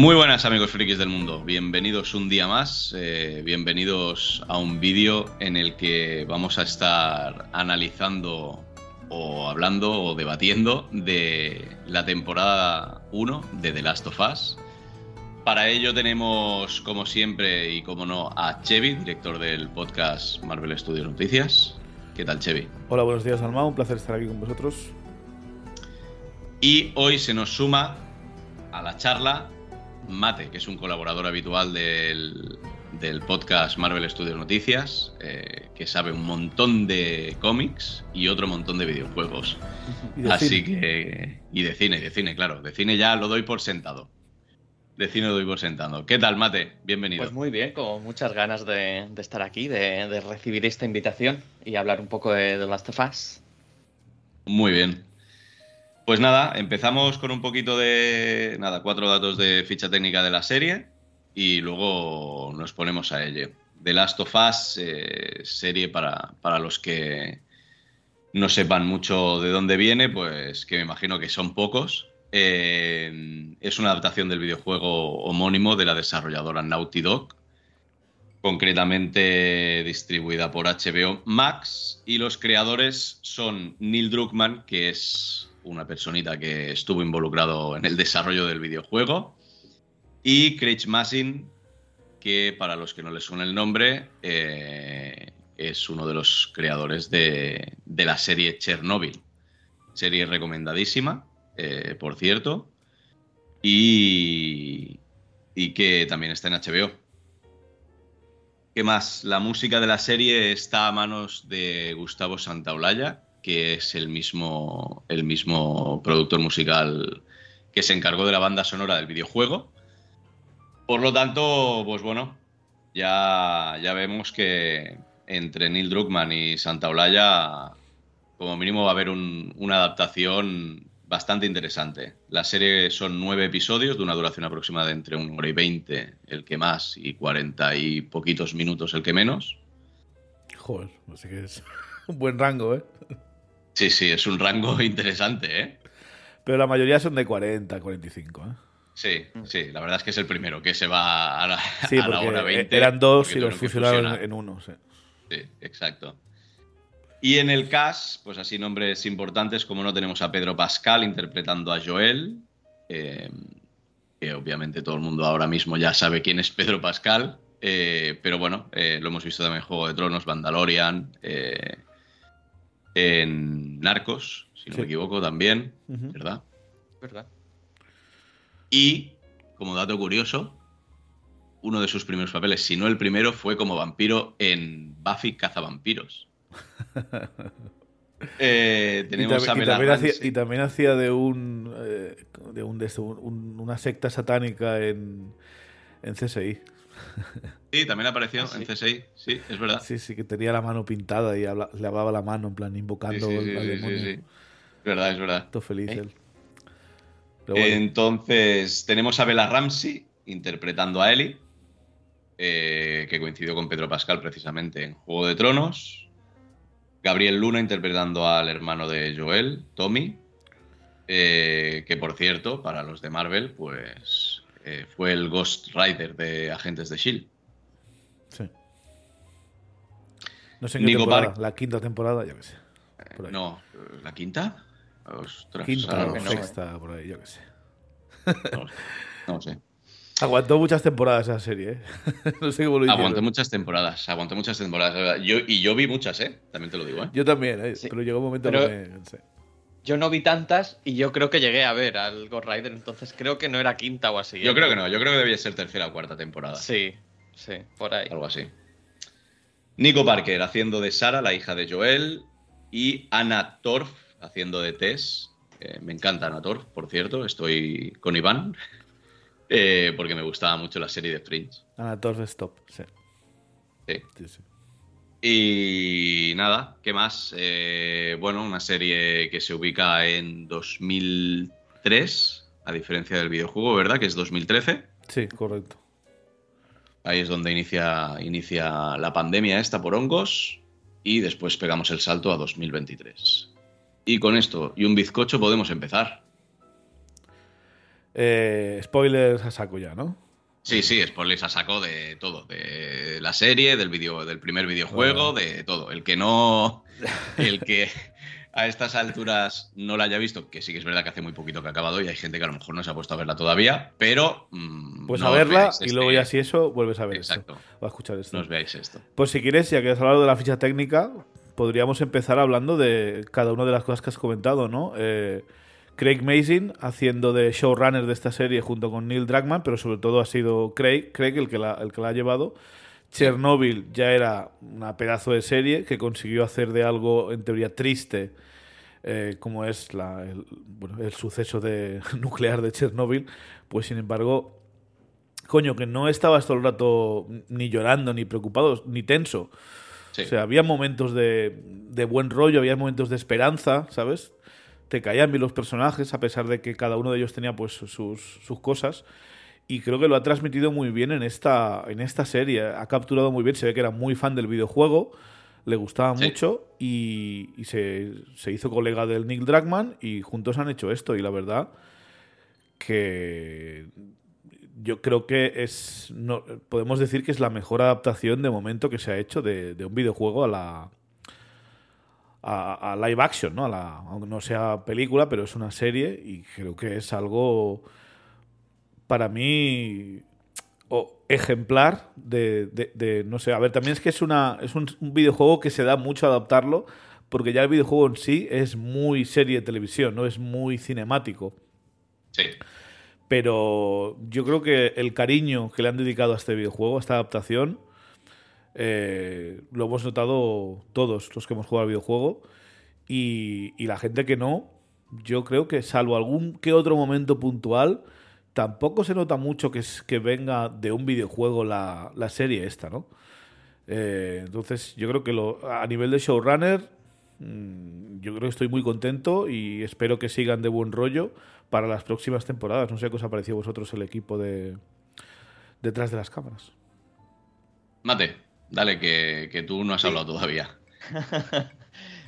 Muy buenas amigos frikis del mundo, bienvenidos un día más, eh, bienvenidos a un vídeo en el que vamos a estar analizando o hablando o debatiendo de la temporada 1 de The Last of Us. Para ello tenemos, como siempre y como no, a Chevy, director del podcast Marvel Studios Noticias. ¿Qué tal, Chevy? Hola, buenos días, Alma. Un placer estar aquí con vosotros. Y hoy se nos suma a la charla Mate, que es un colaborador habitual del, del podcast Marvel Studios Noticias, eh, que sabe un montón de cómics y otro montón de videojuegos. Y de Así cine. que. Y de cine, de cine, claro. De cine ya lo doy por sentado. De cine lo doy por sentado. ¿Qué tal, Mate? Bienvenido. Pues muy bien, con muchas ganas de, de estar aquí, de, de recibir esta invitación y hablar un poco de The Last of Us. Muy bien. Pues nada, empezamos con un poquito de. Nada, cuatro datos de ficha técnica de la serie y luego nos ponemos a ello. The Last of Us, eh, serie para, para los que no sepan mucho de dónde viene, pues que me imagino que son pocos. Eh, es una adaptación del videojuego homónimo de la desarrolladora Naughty Dog, concretamente distribuida por HBO Max, y los creadores son Neil Druckmann, que es una personita que estuvo involucrado en el desarrollo del videojuego, y Craig Massin, que para los que no les suena el nombre, eh, es uno de los creadores de, de la serie Chernobyl. Serie recomendadísima, eh, por cierto, y, y que también está en HBO. ¿Qué más? La música de la serie está a manos de Gustavo Santaolalla, que es el mismo, el mismo productor musical que se encargó de la banda sonora del videojuego. Por lo tanto, pues bueno, ya, ya vemos que entre Neil Druckmann y Santaolalla, como mínimo va a haber un- una adaptación bastante interesante. La serie son nueve episodios de una duración aproximada de entre una hora y veinte, el que más, y cuarenta y poquitos minutos, el que menos. Joder, sé qué es. Un buen rango, ¿eh? Sí, sí, es un rango interesante, ¿eh? Pero la mayoría son de 40, 45, ¿eh? Sí, sí, la verdad es que es el primero que se va a la, Sí, a la hora 20. eran dos y los fusionaron fusionar. en uno, sí. Sí, exacto. Y en el cast, pues así nombres importantes, como no tenemos a Pedro Pascal interpretando a Joel, eh, que obviamente todo el mundo ahora mismo ya sabe quién es Pedro Pascal, eh, pero bueno, eh, lo hemos visto también en Juego de Tronos, Mandalorian, eh, en Narcos, si no Sí. me equivoco también. ¿verdad? ¿Verdad? Y, como dato curioso, uno de sus primeros papeles, si no el primero, fue como vampiro en Buffy Cazavampiros. Eh, Y, tenemos tam- a y también hacía, y también hacía de un. eh, de, un, de un- una secta satánica en, en CSI. Sí, también apareció Ah, sí. en CSI. Sí, es verdad. Sí, sí, que tenía la mano pintada y habla- le lavaba la mano, en plan, invocando sí, sí, al demonio. sí, sí. Es verdad, es verdad. Todo feliz ¿Eh? él. Pero bueno, Entonces, tenemos a Bella Ramsey interpretando a Ellie, eh, que coincidió con Pedro Pascal precisamente en Juego de Tronos. Gabriel Luna interpretando al hermano de Joel, Tommy, eh, que por cierto, para los de Marvel, pues eh, fue el Ghost Rider de Agentes de Shield. Sí. No sé en qué Nico temporada, Park. la quinta temporada, yo qué sé. Por ahí. No, ¿la quinta? Ostras, Quinta o no, no, sexta, por ahí, yo qué sé. no, no sé. Aguantó muchas temporadas esa serie, ¿eh? no sé cómo lo hicieron. Aguanté muchas temporadas, aguanté muchas temporadas. Yo, y yo vi muchas, ¿eh? También te lo digo, ¿eh? Yo también, ¿eh? Sí. pero llegó un momento Pero- que me. Yo no vi tantas y yo creo que llegué a ver al Ghost Rider, entonces creo que no era quinta o así. ¿eh? Yo creo que no, yo creo que debía ser tercera o cuarta temporada. Sí, sí, por ahí. Algo así. Nico Parker haciendo de Sara, la hija de Joel. Y Anna Torf haciendo de Tess. Eh, me encanta Anna Torf, por cierto. Estoy con Iván. eh, porque me gustaba mucho la serie de Fringe. Ana Torres Stop, sí. Sí. sí, sí. Y nada, ¿qué más? Eh, bueno, una serie que se ubica en 2003, a diferencia del videojuego, ¿verdad? Que es 2013. Sí, correcto. Ahí es donde inicia, inicia la pandemia esta por hongos y después pegamos el salto a 2023. Y con esto y un bizcocho podemos empezar. Eh, spoilers a saco ya, ¿no? Sí, sí, spoilers a saco de todo, de la serie, del video, del primer videojuego, de todo. El que no, el que a estas alturas no la haya visto, que sí que es verdad que hace muy poquito que ha acabado y hay gente que a lo mejor no se ha puesto a verla todavía, pero mm, pues a verla y luego ya si eso vuelves a ver Exacto. o a escuchar esto. No os veáis esto. Pues si quieres, ya que has hablado de la ficha técnica, podríamos empezar hablando de cada una de las cosas que has comentado, ¿no? Eh, Craig Mazin haciendo de showrunner de esta serie junto con Neil Druckmann, pero sobre todo ha sido Craig, Craig el, que la, el que la ha llevado. Chernobyl ya era una pedazo de serie que consiguió hacer de algo en teoría triste, eh, como es la, el, bueno, el, suceso de, nuclear de Chernobyl, pues sin embargo, coño, que no estabas todo el rato ni llorando, ni preocupado, ni tenso. O sea, había momentos de, de buen rollo, había momentos de esperanza, ¿sabes? te caían bien los personajes, a pesar de que cada uno de ellos tenía pues sus, cosas. Y creo que lo ha transmitido muy bien en esta, en esta serie. Ha capturado muy bien, se ve que era muy fan del videojuego, le gustaba mucho y, se, hizo colega del Nick Dragman y juntos han hecho esto. Y la verdad que yo creo que es. No, podemos decir que es la mejor adaptación de momento que se ha hecho de un videojuego a la, a, live action, ¿no? A la, aunque no sea película, pero es una serie y creo que es algo para mí ejemplar de, no sé, a ver, también es que es una es un, videojuego que se da mucho a adaptarlo porque ya el videojuego en sí es muy serie de televisión, no es muy cinemático. Sí. Pero yo creo que el cariño que le han dedicado a este videojuego, a esta adaptación, eh, lo hemos notado todos los que hemos jugado al videojuego. Y, la gente que no, yo creo que salvo algún que otro momento puntual, tampoco se nota mucho que, es, que venga de un videojuego la, serie esta, ¿no? Eh, entonces, yo creo que lo, a nivel de showrunner, mm, yo creo que estoy muy contento y espero que sigan de buen rollo para las próximas temporadas. No sé qué os ha parecido a vosotros el equipo de detrás de las cámaras. Mate. Dale, que, tú no has hablado todavía.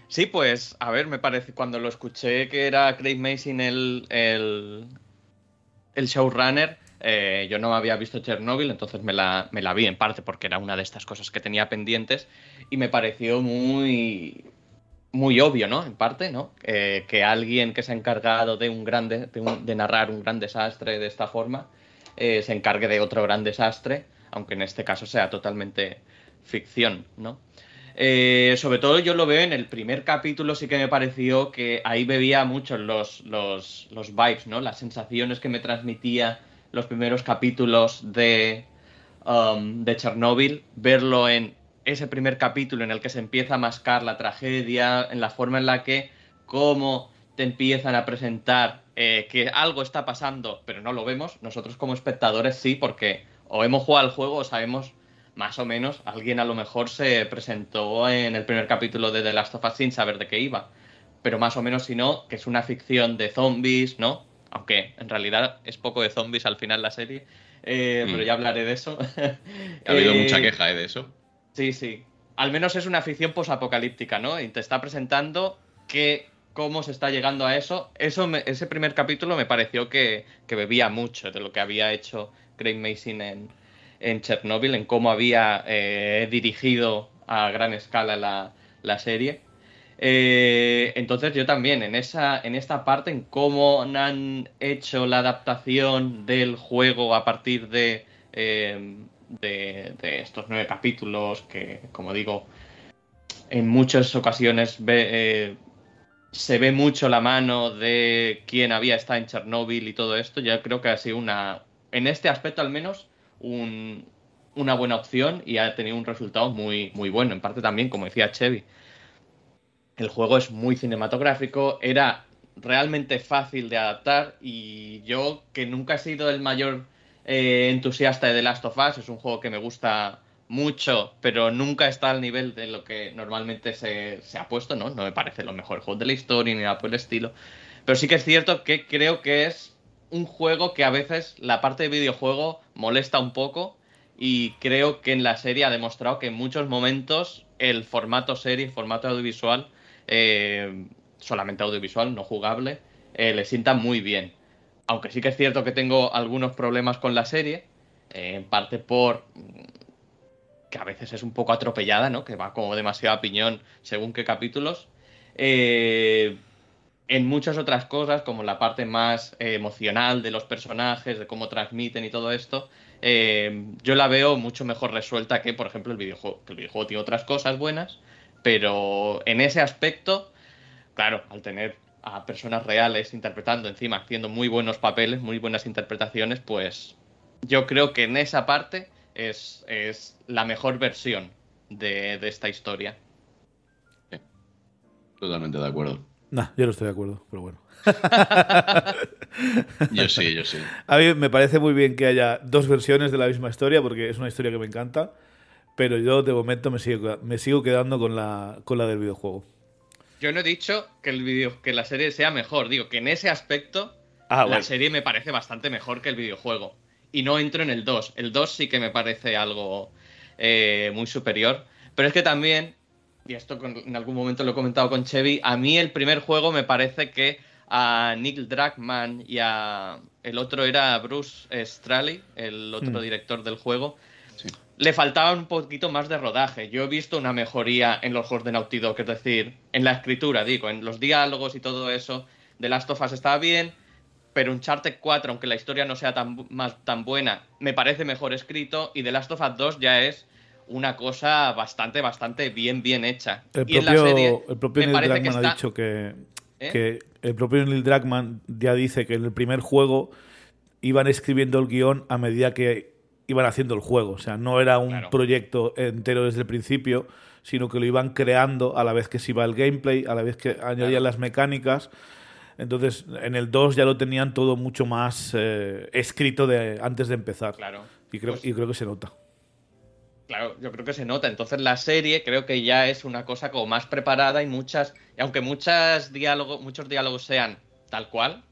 sí, pues, a ver, me parece, cuando lo escuché que era Craig Mason el, el, el showrunner, eh, yo no había visto Chernobyl, entonces me la, vi en parte porque era una de estas cosas que tenía pendientes y me pareció muy, muy obvio, ¿no? En parte, ¿no? Eh, que alguien que se ha encargado de un grande, de, narrar un gran desastre de esta forma, eh, se encargue de otro gran desastre, aunque en este caso sea totalmente ficción, ¿no? Eh, sobre todo yo lo veo en el primer capítulo, sí que me pareció que ahí bebía mucho los, los, los vibes, ¿no? Las sensaciones que me transmitía los primeros capítulos de, um, de Chernobyl, verlo en ese primer capítulo en el que se empieza a mascar la tragedia, en la forma en la que, cómo te empiezan a presentar eh, que algo está pasando, pero no lo vemos, nosotros como espectadores sí, porque o hemos jugado al juego o sabemos más o menos, alguien a lo mejor se presentó en el primer capítulo de The Last of Us sin saber de qué iba. Pero más o menos, si no, que es una ficción de zombies, ¿no? Aunque en realidad es poco de zombies al final la serie. Eh, pero mm. ya hablaré de eso. ha habido mucha eh, queja ¿eh? de eso. Sí, sí. Al menos es una ficción posapocalíptica, ¿no? Y te está presentando que cómo se está llegando a eso. eso ese primer capítulo me pareció que, que, bebía mucho de lo que había hecho Craig Mason en, en Chernobyl, en cómo había eh, dirigido a gran escala la, serie. Eh, entonces yo también, en, esa, en esta parte, en cómo han hecho la adaptación del juego a partir de, eh, de, estos nueve capítulos, que como digo, en muchas ocasiones se ve mucho la mano de quién había estado en Chernobyl y todo esto, yo creo que ha sido una, en este aspecto al menos, una buena opción y ha tenido un resultado muy, muy bueno. En parte también, como decía Chevy, el juego es muy cinematográfico, era realmente fácil de adaptar y yo, que nunca he sido el mayor eh, entusiasta de The Last of Us, es un juego que me gusta mucho, pero nunca está al nivel de lo que normalmente se, se, ha puesto, ¿no? No me parece lo mejor juego de la historia ni nada por el estilo. Pero sí que es cierto que creo que es un juego que a veces la parte de videojuego molesta un poco y creo que en la serie ha demostrado que en muchos momentos el formato serie, formato audiovisual, eh, solamente audiovisual, no jugable, eh, le sienta muy bien. aunque sí que es cierto que tengo algunos problemas con la serie, eh, en parte por que a veces es un poco atropellada, ¿no? Que va como demasiado a piñón según qué capítulos. Eh, en muchas otras cosas, como la parte más eh, emocional de los personajes, de cómo transmiten y todo esto, eh, yo la veo mucho mejor resuelta que, por ejemplo, el videojuego. el videojuego tiene otras cosas buenas, pero en ese aspecto, claro, al tener a personas reales interpretando encima, haciendo muy buenos papeles, muy buenas interpretaciones, pues yo creo que en esa parte es, es la mejor versión de, de esta historia. Totalmente de acuerdo. Nah, yo no estoy de acuerdo, pero bueno. yo sí, yo sí. A mí me parece muy bien que haya dos versiones de la misma historia, porque es una historia que me encanta, pero yo de momento me sigo, me sigo quedando con la, con la del videojuego. Yo no he dicho que, el video, que la serie sea mejor, digo que en ese aspecto ah, la serie me parece bastante mejor que el videojuego. Y no entro en el 2. El 2 sí que me parece algo eh, muy superior. Pero es que también y esto en algún momento lo he comentado con Chevy, a mí el primer juego me parece que a Nick Dragman y a el otro era Bruce Straley, el otro hmm. director del juego, le faltaba un poquito más de rodaje. Yo he visto una mejoría en los juegos de Naughty Dog, es decir, en la escritura, digo, en los diálogos y todo eso. De Last of Us estaba bien, pero Uncharted 4, aunque la historia no sea tan, más, tan buena, me parece mejor escrito. Y The Last of Us 2 ya es una cosa bastante, bastante bien, bien hecha. El propio, el propio Neil Druckmann ha dicho que, ¿Eh? que, el propio Neil Druckmann ya dice que en el primer juego iban escribiendo el guion a medida que iban haciendo el juego. O sea, no era un proyecto entero desde el principio, sino que lo iban creando a la vez que se iba el gameplay, a la vez que añadían las mecánicas. Entonces, en el 2 ya lo tenían todo mucho más eh, escrito de, antes de empezar. Claro. Y creo, pues y creo que se nota. Claro, yo creo que se nota. Entonces la serie creo que ya es una cosa como más preparada y muchas, y aunque muchas diálogos, muchos diálogos sean tal cual,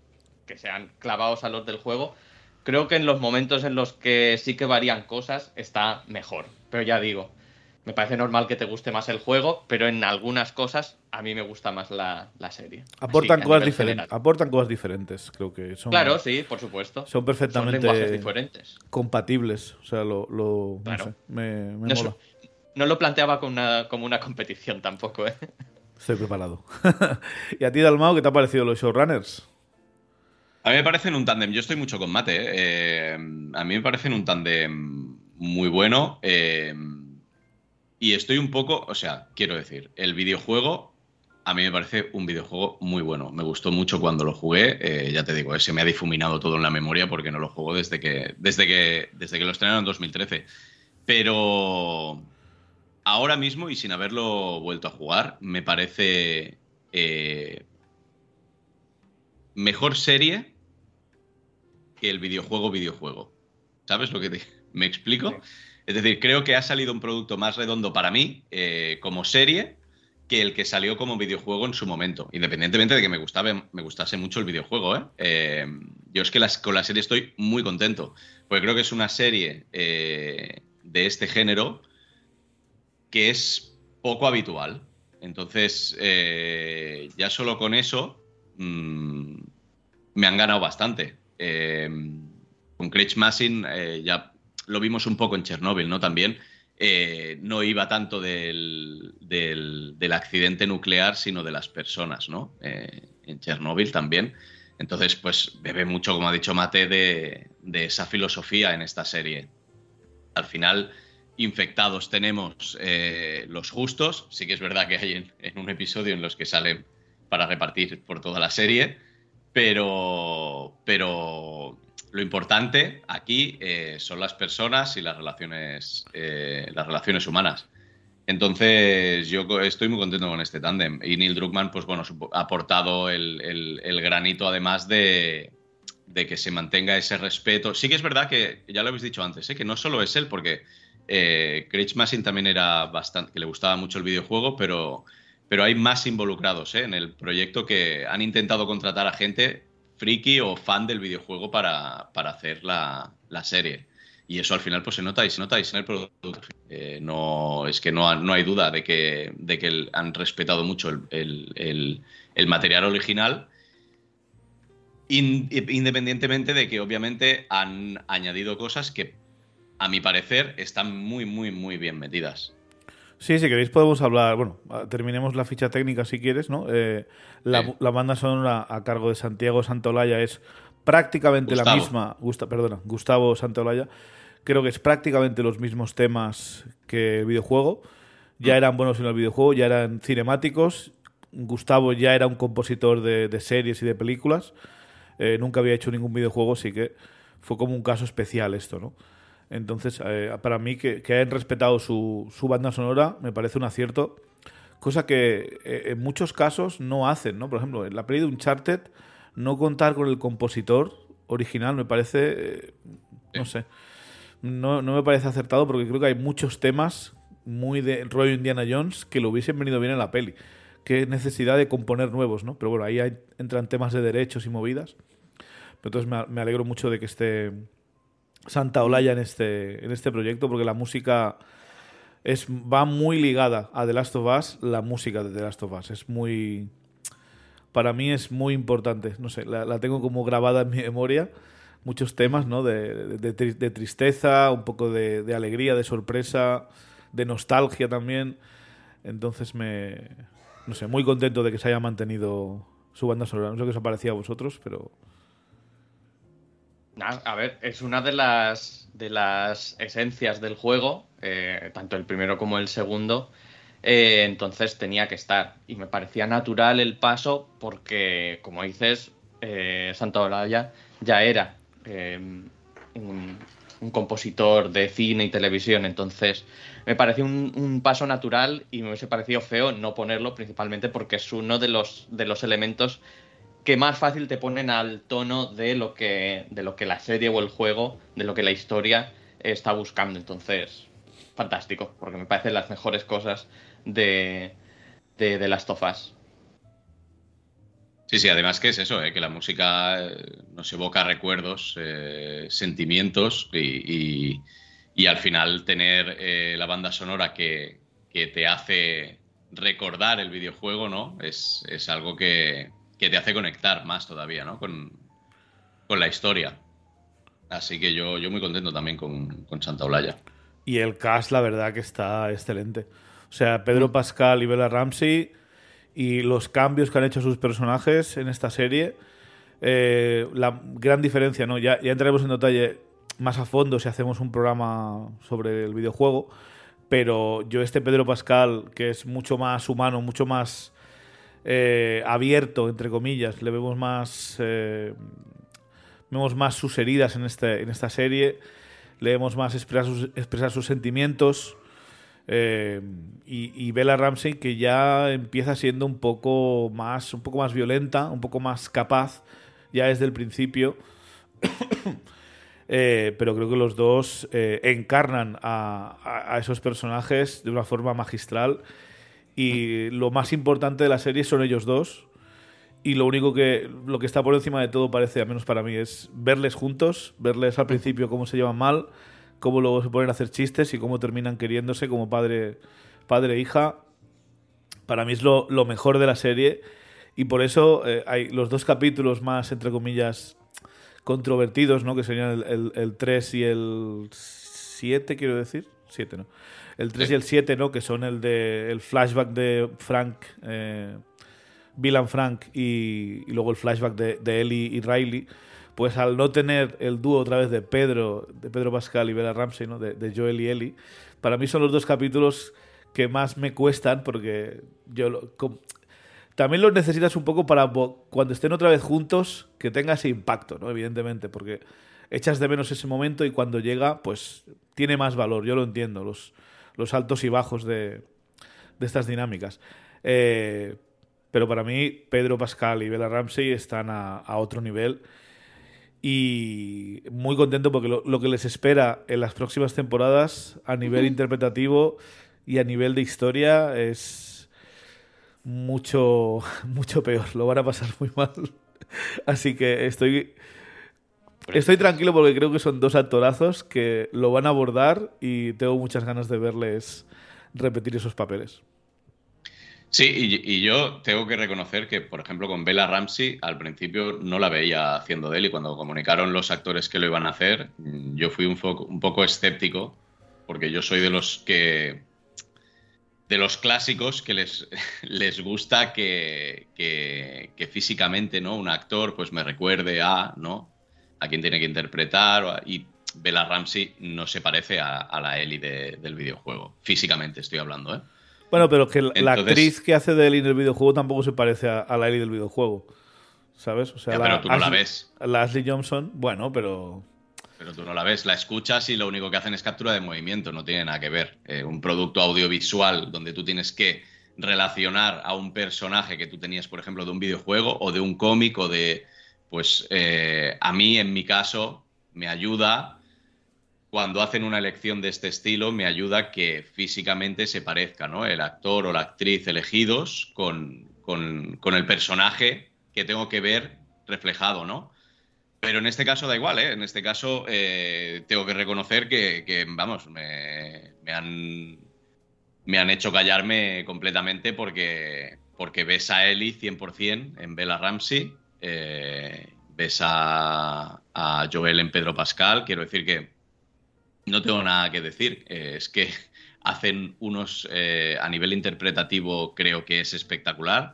que sean clavados a los del juego, creo que en los momentos en los que sí que varían cosas está mejor. Pero ya digo, me parece normal que te guste más el juego, pero en algunas cosas a mí me gusta más la, serie. Aportan, cosas diferentes, aportan cosas diferes creo que son. Claro, sí, por supuesto. Son perfectamente diferentes. compatibles. O sea, lo. lo me, no, lo planteaba como una, como una competición tampoco, ¿eh? Estoy preparado. ¿Y a ti, Dalmao, qué te ha parecido los showrunners? A mí me parecen un tándem. Yo estoy mucho con Mate. ¿eh? Eh, a mí me parecen un tándem muy bueno. Eh, y estoy un poco, o sea, quiero decir, el videojuego a mí me parece un videojuego muy bueno. Me gustó mucho cuando lo jugué. Eh, ya te digo, se me ha difuminado todo en la memoria porque no lo juego desde que, desde que, desde que lo estrenaron en 2013. Pero ahora mismo, y sin haberlo vuelto a jugar, me parece eh, mejor serie que el videojuego videojuego. ¿Sabes lo que te, me explico? Es decir, creo que ha salido un producto más redondo para mí eh, como serie que el que salió como videojuego en su momento, independientemente de que me, gustaba, me gustase mucho el videojuego. ¿eh? Eh, yo es que con la serie estoy muy contento, porque creo que es una serie de este género que es poco habitual. Entonces, ya solo con eso mm, me han ganado bastante. con Craig Massin ya lo vimos un poco en Chernóbil, ¿no? También eh, no iba tanto del, accidente nuclear, sino de las personas, ¿no? Eh, en Chernóbil también. Entonces, pues bebe mucho, como ha dicho Mate, de, esa filosofía en esta serie. Al final, infectados tenemos eh, los justos. Sí que es verdad que hay en, en, un episodio en los que salen para repartir por toda la serie, pero, pero lo importante aquí eh, son las personas y las relaciones, eh, las relaciones humanas. Entonces, yo estoy muy contento con este tándem. Y Neil Druckmann, pues bueno, ha aportado el, granito además de, que se mantenga ese respeto. Sí que es verdad que, ya lo habéis dicho antes, ¿eh? que no solo es él, porque eh, Craig Massin también era bastante, que le gustaba mucho el videojuego, pero, pero hay más involucrados en el proyecto que han intentado contratar a gente friki o fan del videojuego para, hacer la, serie. Y eso al final pues se nota y se nota y en el producto. Eh, no, es que no, no, hay duda de que, de que han respetado mucho el, material original. independientemente de que obviamente han añadido cosas que, a mi parecer, están muy, muy, muy bien metidas. Sí, si queréis podemos hablar, bueno, terminemos la ficha técnica si quieres, ¿no? Eh, la, banda sonora a cargo de Santiago Santolaya es prácticamente la misma, perdona, Gustavo Santolaya, creo que es prácticamente los mismos temas que el videojuego, ya mm. eran buenos en el videojuego, ya eran cinemáticos, Gustavo ya era un compositor de, series y de películas, eh, nunca había hecho ningún videojuego, así que fue como un caso especial esto, ¿no? Entonces, eh, para mí, que, hayan respetado su, banda sonora me parece un acierto, cosa que eh, en muchos casos no hacen, ¿no? Por ejemplo, en la peli de Uncharted, no contar con el compositor original me parece, eh, no sé, no, me parece acertado porque creo que hay muchos temas muy de rollo Indiana Jones que lo hubiesen venido bien en la peli. Qué necesidad de componer nuevos, ¿no? Pero bueno, ahí entran temas de derechos y movidas. Pero entonces me alegro mucho de que esté Santa Olaya en este, en este proyecto, porque la música es, va muy ligada a The Last of Us, la música de The Last of Us. Es muy. Para mí es muy importante. No sé, la, tengo como grabada en mi memoria. Muchos temas, ¿no? De, de, tristeza, un poco de, alegría, de sorpresa, de nostalgia también. Entonces me. No sé, muy contento de que se haya mantenido su banda sonora. No sé qué os ha parecido a vosotros, pero a ver, es una de las, de las esencias del juego, eh, tanto el primero como el segundo. Eh, entonces tenía que estar. Y me parecía natural el paso porque, como dices, eh, Santa Olaya ya era un, compositor de cine y televisión. Entonces me pareció un, un, paso natural y me hubiese parecido feo no ponerlo, principalmente porque es uno de los, de los elementos que más fácil te ponen al tono de lo que, de lo que la serie o el juego, de lo que la historia está buscando. Entonces, fantástico, porque me parecen las mejores cosas de, de, of Us. Sí, sí, además que es eso, eh, que la música eh, nos evoca recuerdos, eh, sentimientos y, y, al final tener la banda sonora que, que, te hace recordar el videojuego, ¿no? Es, es algo que, que te hace conectar más todavía, ¿no? Con, la historia. Así que yo, yo muy contento también con, Santa Olaya. Y el cast, la verdad, que está excelente. O sea, Pedro mm. Pascal y Bella Ramsey y los cambios que han hecho sus personajes en esta serie. Eh, la gran diferencia, ¿no? Ya, ya entraremos en detalle más a fondo si hacemos un programa sobre el videojuego. Pero yo, este Pedro Pascal, que es mucho más humano, mucho más eh, abierto, entre comillas. Le vemos más. Eh, vemos más sus heridas en, este, en esta serie. Le vemos más expresar sus, expresar sus sentimientos. Eh, y, y, Bella Ramsey que ya empieza siendo un poco más un poco más violenta un poco más capaz ya desde el principio pero creo que los dos encarnan a, esos personajes de una forma magistral y lo más importante de la serie son ellos dos. Y lo único que, lo que está por encima de todo parece, al menos para mí, es verles juntos, verles al principio cómo se llevan mal, cómo luego se ponen a hacer chistes y cómo terminan queriéndose como padre, padre e hija. Para mí es lo, mejor de la serie. Y por eso eh, hay los dos capítulos más, entre comillas, controvertidos, ¿no? Que serían el 3 y el 7, quiero decir. 7, ¿no? El 3 y el 7, ¿no? Que son el de el flashback de Frank, eh, Bill Frank y, luego el flashback de, Ellie y Riley. Pues al no tener el dúo otra vez de Pedro, de Pedro Pascal y Bella Ramsey, ¿no? De, Joel y Ellie, para mí son los dos capítulos que más me cuestan porque yo también los necesitas un poco para cuando estén otra vez juntos que tenga ese impacto, ¿no? Evidentemente, porque echas de menos ese momento y cuando llega, pues tiene más valor. Yo lo entiendo. Los, los altos y bajos de, estas dinámicas. Eh, pero para mí, Pedro Pascal y Bella Ramsey están a, otro nivel. Y muy contento porque lo, que les espera en las próximas temporadas a nivel interpretativo y a nivel de historia es mucho, mucho peor. Lo van a pasar muy mal. Así que estoy Estoy tranquilo porque creo que son dos actorazos que lo van a abordar y tengo muchas ganas de verles repetir esos papeles. Sí, y, yo tengo que reconocer que, por ejemplo, con Bella Ramsey al principio no la veía haciendo de él y cuando comunicaron los actores que lo iban a hacer, yo fui un, un poco escéptico porque yo soy de los que de los clásicos que les, les gusta que, que, físicamente ¿no? un actor pues me recuerde a ¿no? A quien tiene que interpretar y Bella Ramsey no se parece a, la Ellie del videojuego físicamente estoy hablando ¿eh? Bueno, pero que la actriz que hace de Ellie en el videojuego tampoco se parece a, la Ellie del videojuego. ¿Sabes? O sea, pero tú no la ves. La Ashley Johnson, bueno, pero. Pero tú no la ves, la escuchas y lo único que hacen es captura de movimiento, no tiene nada que ver. Eh, un producto audiovisual donde tú tienes que relacionar a un personaje que tú tenías, por ejemplo, de un videojuego o de un cómic o de. Pues eh, a mí, en mi caso, me ayuda cuando hacen una elección de este estilo, me ayuda que físicamente se parezca, ¿no? El actor o la actriz elegidos con, el personaje que tengo que ver reflejado, ¿no? Pero en este caso da igual, ¿eh? En este caso eh, tengo que reconocer que, vamos, me, han, me han hecho callarme completamente porque, porque ves a Ellie 100% en Bella Ramsey, eh, ves a, a Joel en Pedro Pascal, quiero decir que no tengo nada que decir. Eh, es que hacen unos, eh, a nivel interpretativo, creo que es espectacular.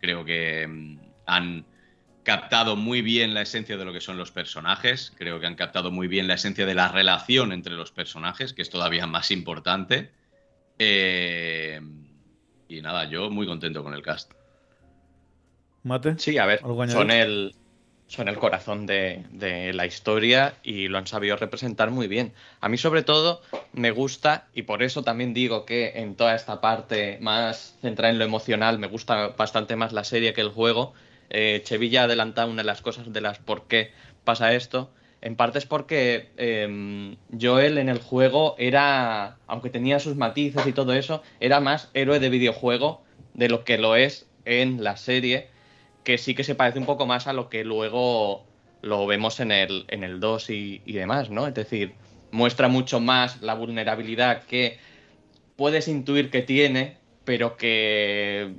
Creo que mm, han captado muy bien la esencia de lo que son los personajes. Creo que han captado muy bien la esencia de la relación entre los personajes, que es todavía más importante. Y nada, yo muy contento con el cast. Mate. Sí, a ver, son el, son el corazón de, la historia y lo han sabido representar muy bien. A mí sobre todo me gusta, y por eso también digo que en toda esta parte más centrada en lo emocional me gusta bastante más la serie que el juego. Eh, Chevilla ha adelantado una de las cosas de las por qué pasa esto. En parte es porque em, Joel en el juego era, aunque tenía sus matices y todo eso, era más héroe de videojuego de lo que lo es en la serie que sí que se parece un poco más a lo que luego lo vemos en el, en el 2 y, demás, ¿no? Es decir, muestra mucho más la vulnerabilidad que puedes intuir que tiene, pero que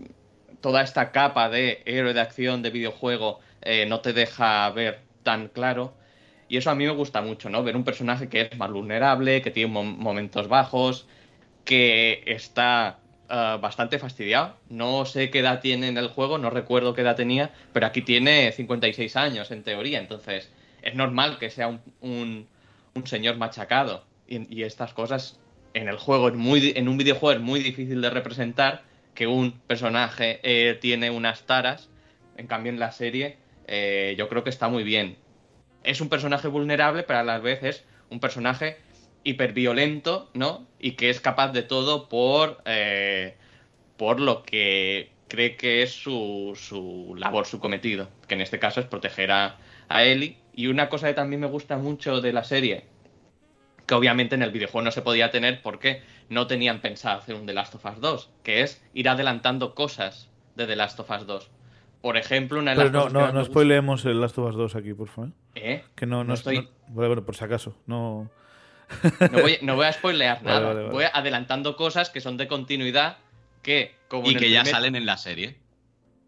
toda esta capa de héroe de acción de videojuego eh, no te deja ver tan claro. Y eso a mí me gusta mucho, ¿no? Ver un personaje que es más vulnerable, que tiene momentos bajos, que está Ah, bastante fastidiado. No sé qué edad tiene en el juego, no recuerdo qué edad tenía, pero aquí tiene 56 años en teoría, entonces es normal que sea un, señor machacado. Y, estas cosas en el juego, en, muy, en un videojuego es muy difícil de representar que un personaje eh, tiene unas taras, en cambio en la serie eh, yo creo que está muy bien. Es un personaje vulnerable, pero a la vez es un personaje hiperviolento, ¿no? Y que es capaz de todo por, eh, por lo que cree que es su, su, labor, su cometido, que en este caso es proteger a, a Ellie. Y una cosa que también me gusta mucho de la serie, que obviamente en el videojuego no se podía tener porque no tenían pensado hacer un The Last of Us 2, que es ir adelantando cosas de The Last of Us 2. Por ejemplo, una de las no, no, no spoilemos el Last of Us 2 aquí, por favor. ¿Eh? Que no, no, estoy... bueno, por si acaso, no... No voy, a spoilear nada. Voy adelantando cosas que son de continuidad que, como. Y que ya salen en la serie.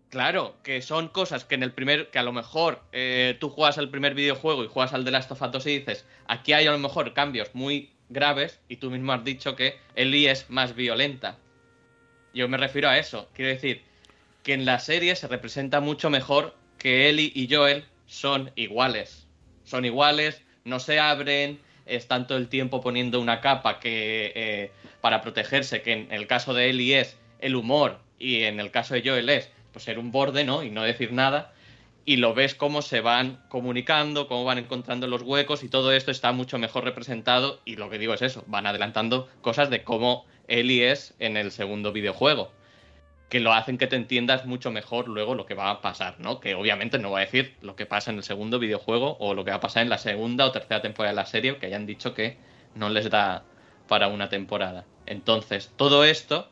Claro, que son cosas que en el primer. que a lo mejor eh, tú juegas el primer videojuego y juegas al de Last of Us 2 y dices, aquí hay a lo mejor cambios muy graves y tú mismo has dicho que Ellie es más violenta. Yo me refiero a eso. Quiero decir que en la serie se representa mucho mejor que Ellie y Joel son iguales. Son iguales, no se abren, están todo el tiempo poniendo una capa que eh, para protegerse, que en el caso de Ellie es el humor y en el caso de Joel es pues, ser un borde, ¿no? Y no decir nada. Y lo ves cómo se van comunicando, cómo van encontrando los huecos y todo esto está mucho mejor representado. Y lo que digo es eso, van adelantando cosas de cómo Ellie es en el segundo videojuego que lo hacen que te entiendas mucho mejor luego lo que va a pasar, ¿no? Que obviamente no va a decir lo que pasa en el segundo videojuego o lo que va a pasar en la segunda o tercera temporada de la serie, que hayan dicho que no les da para una temporada. Entonces, todo esto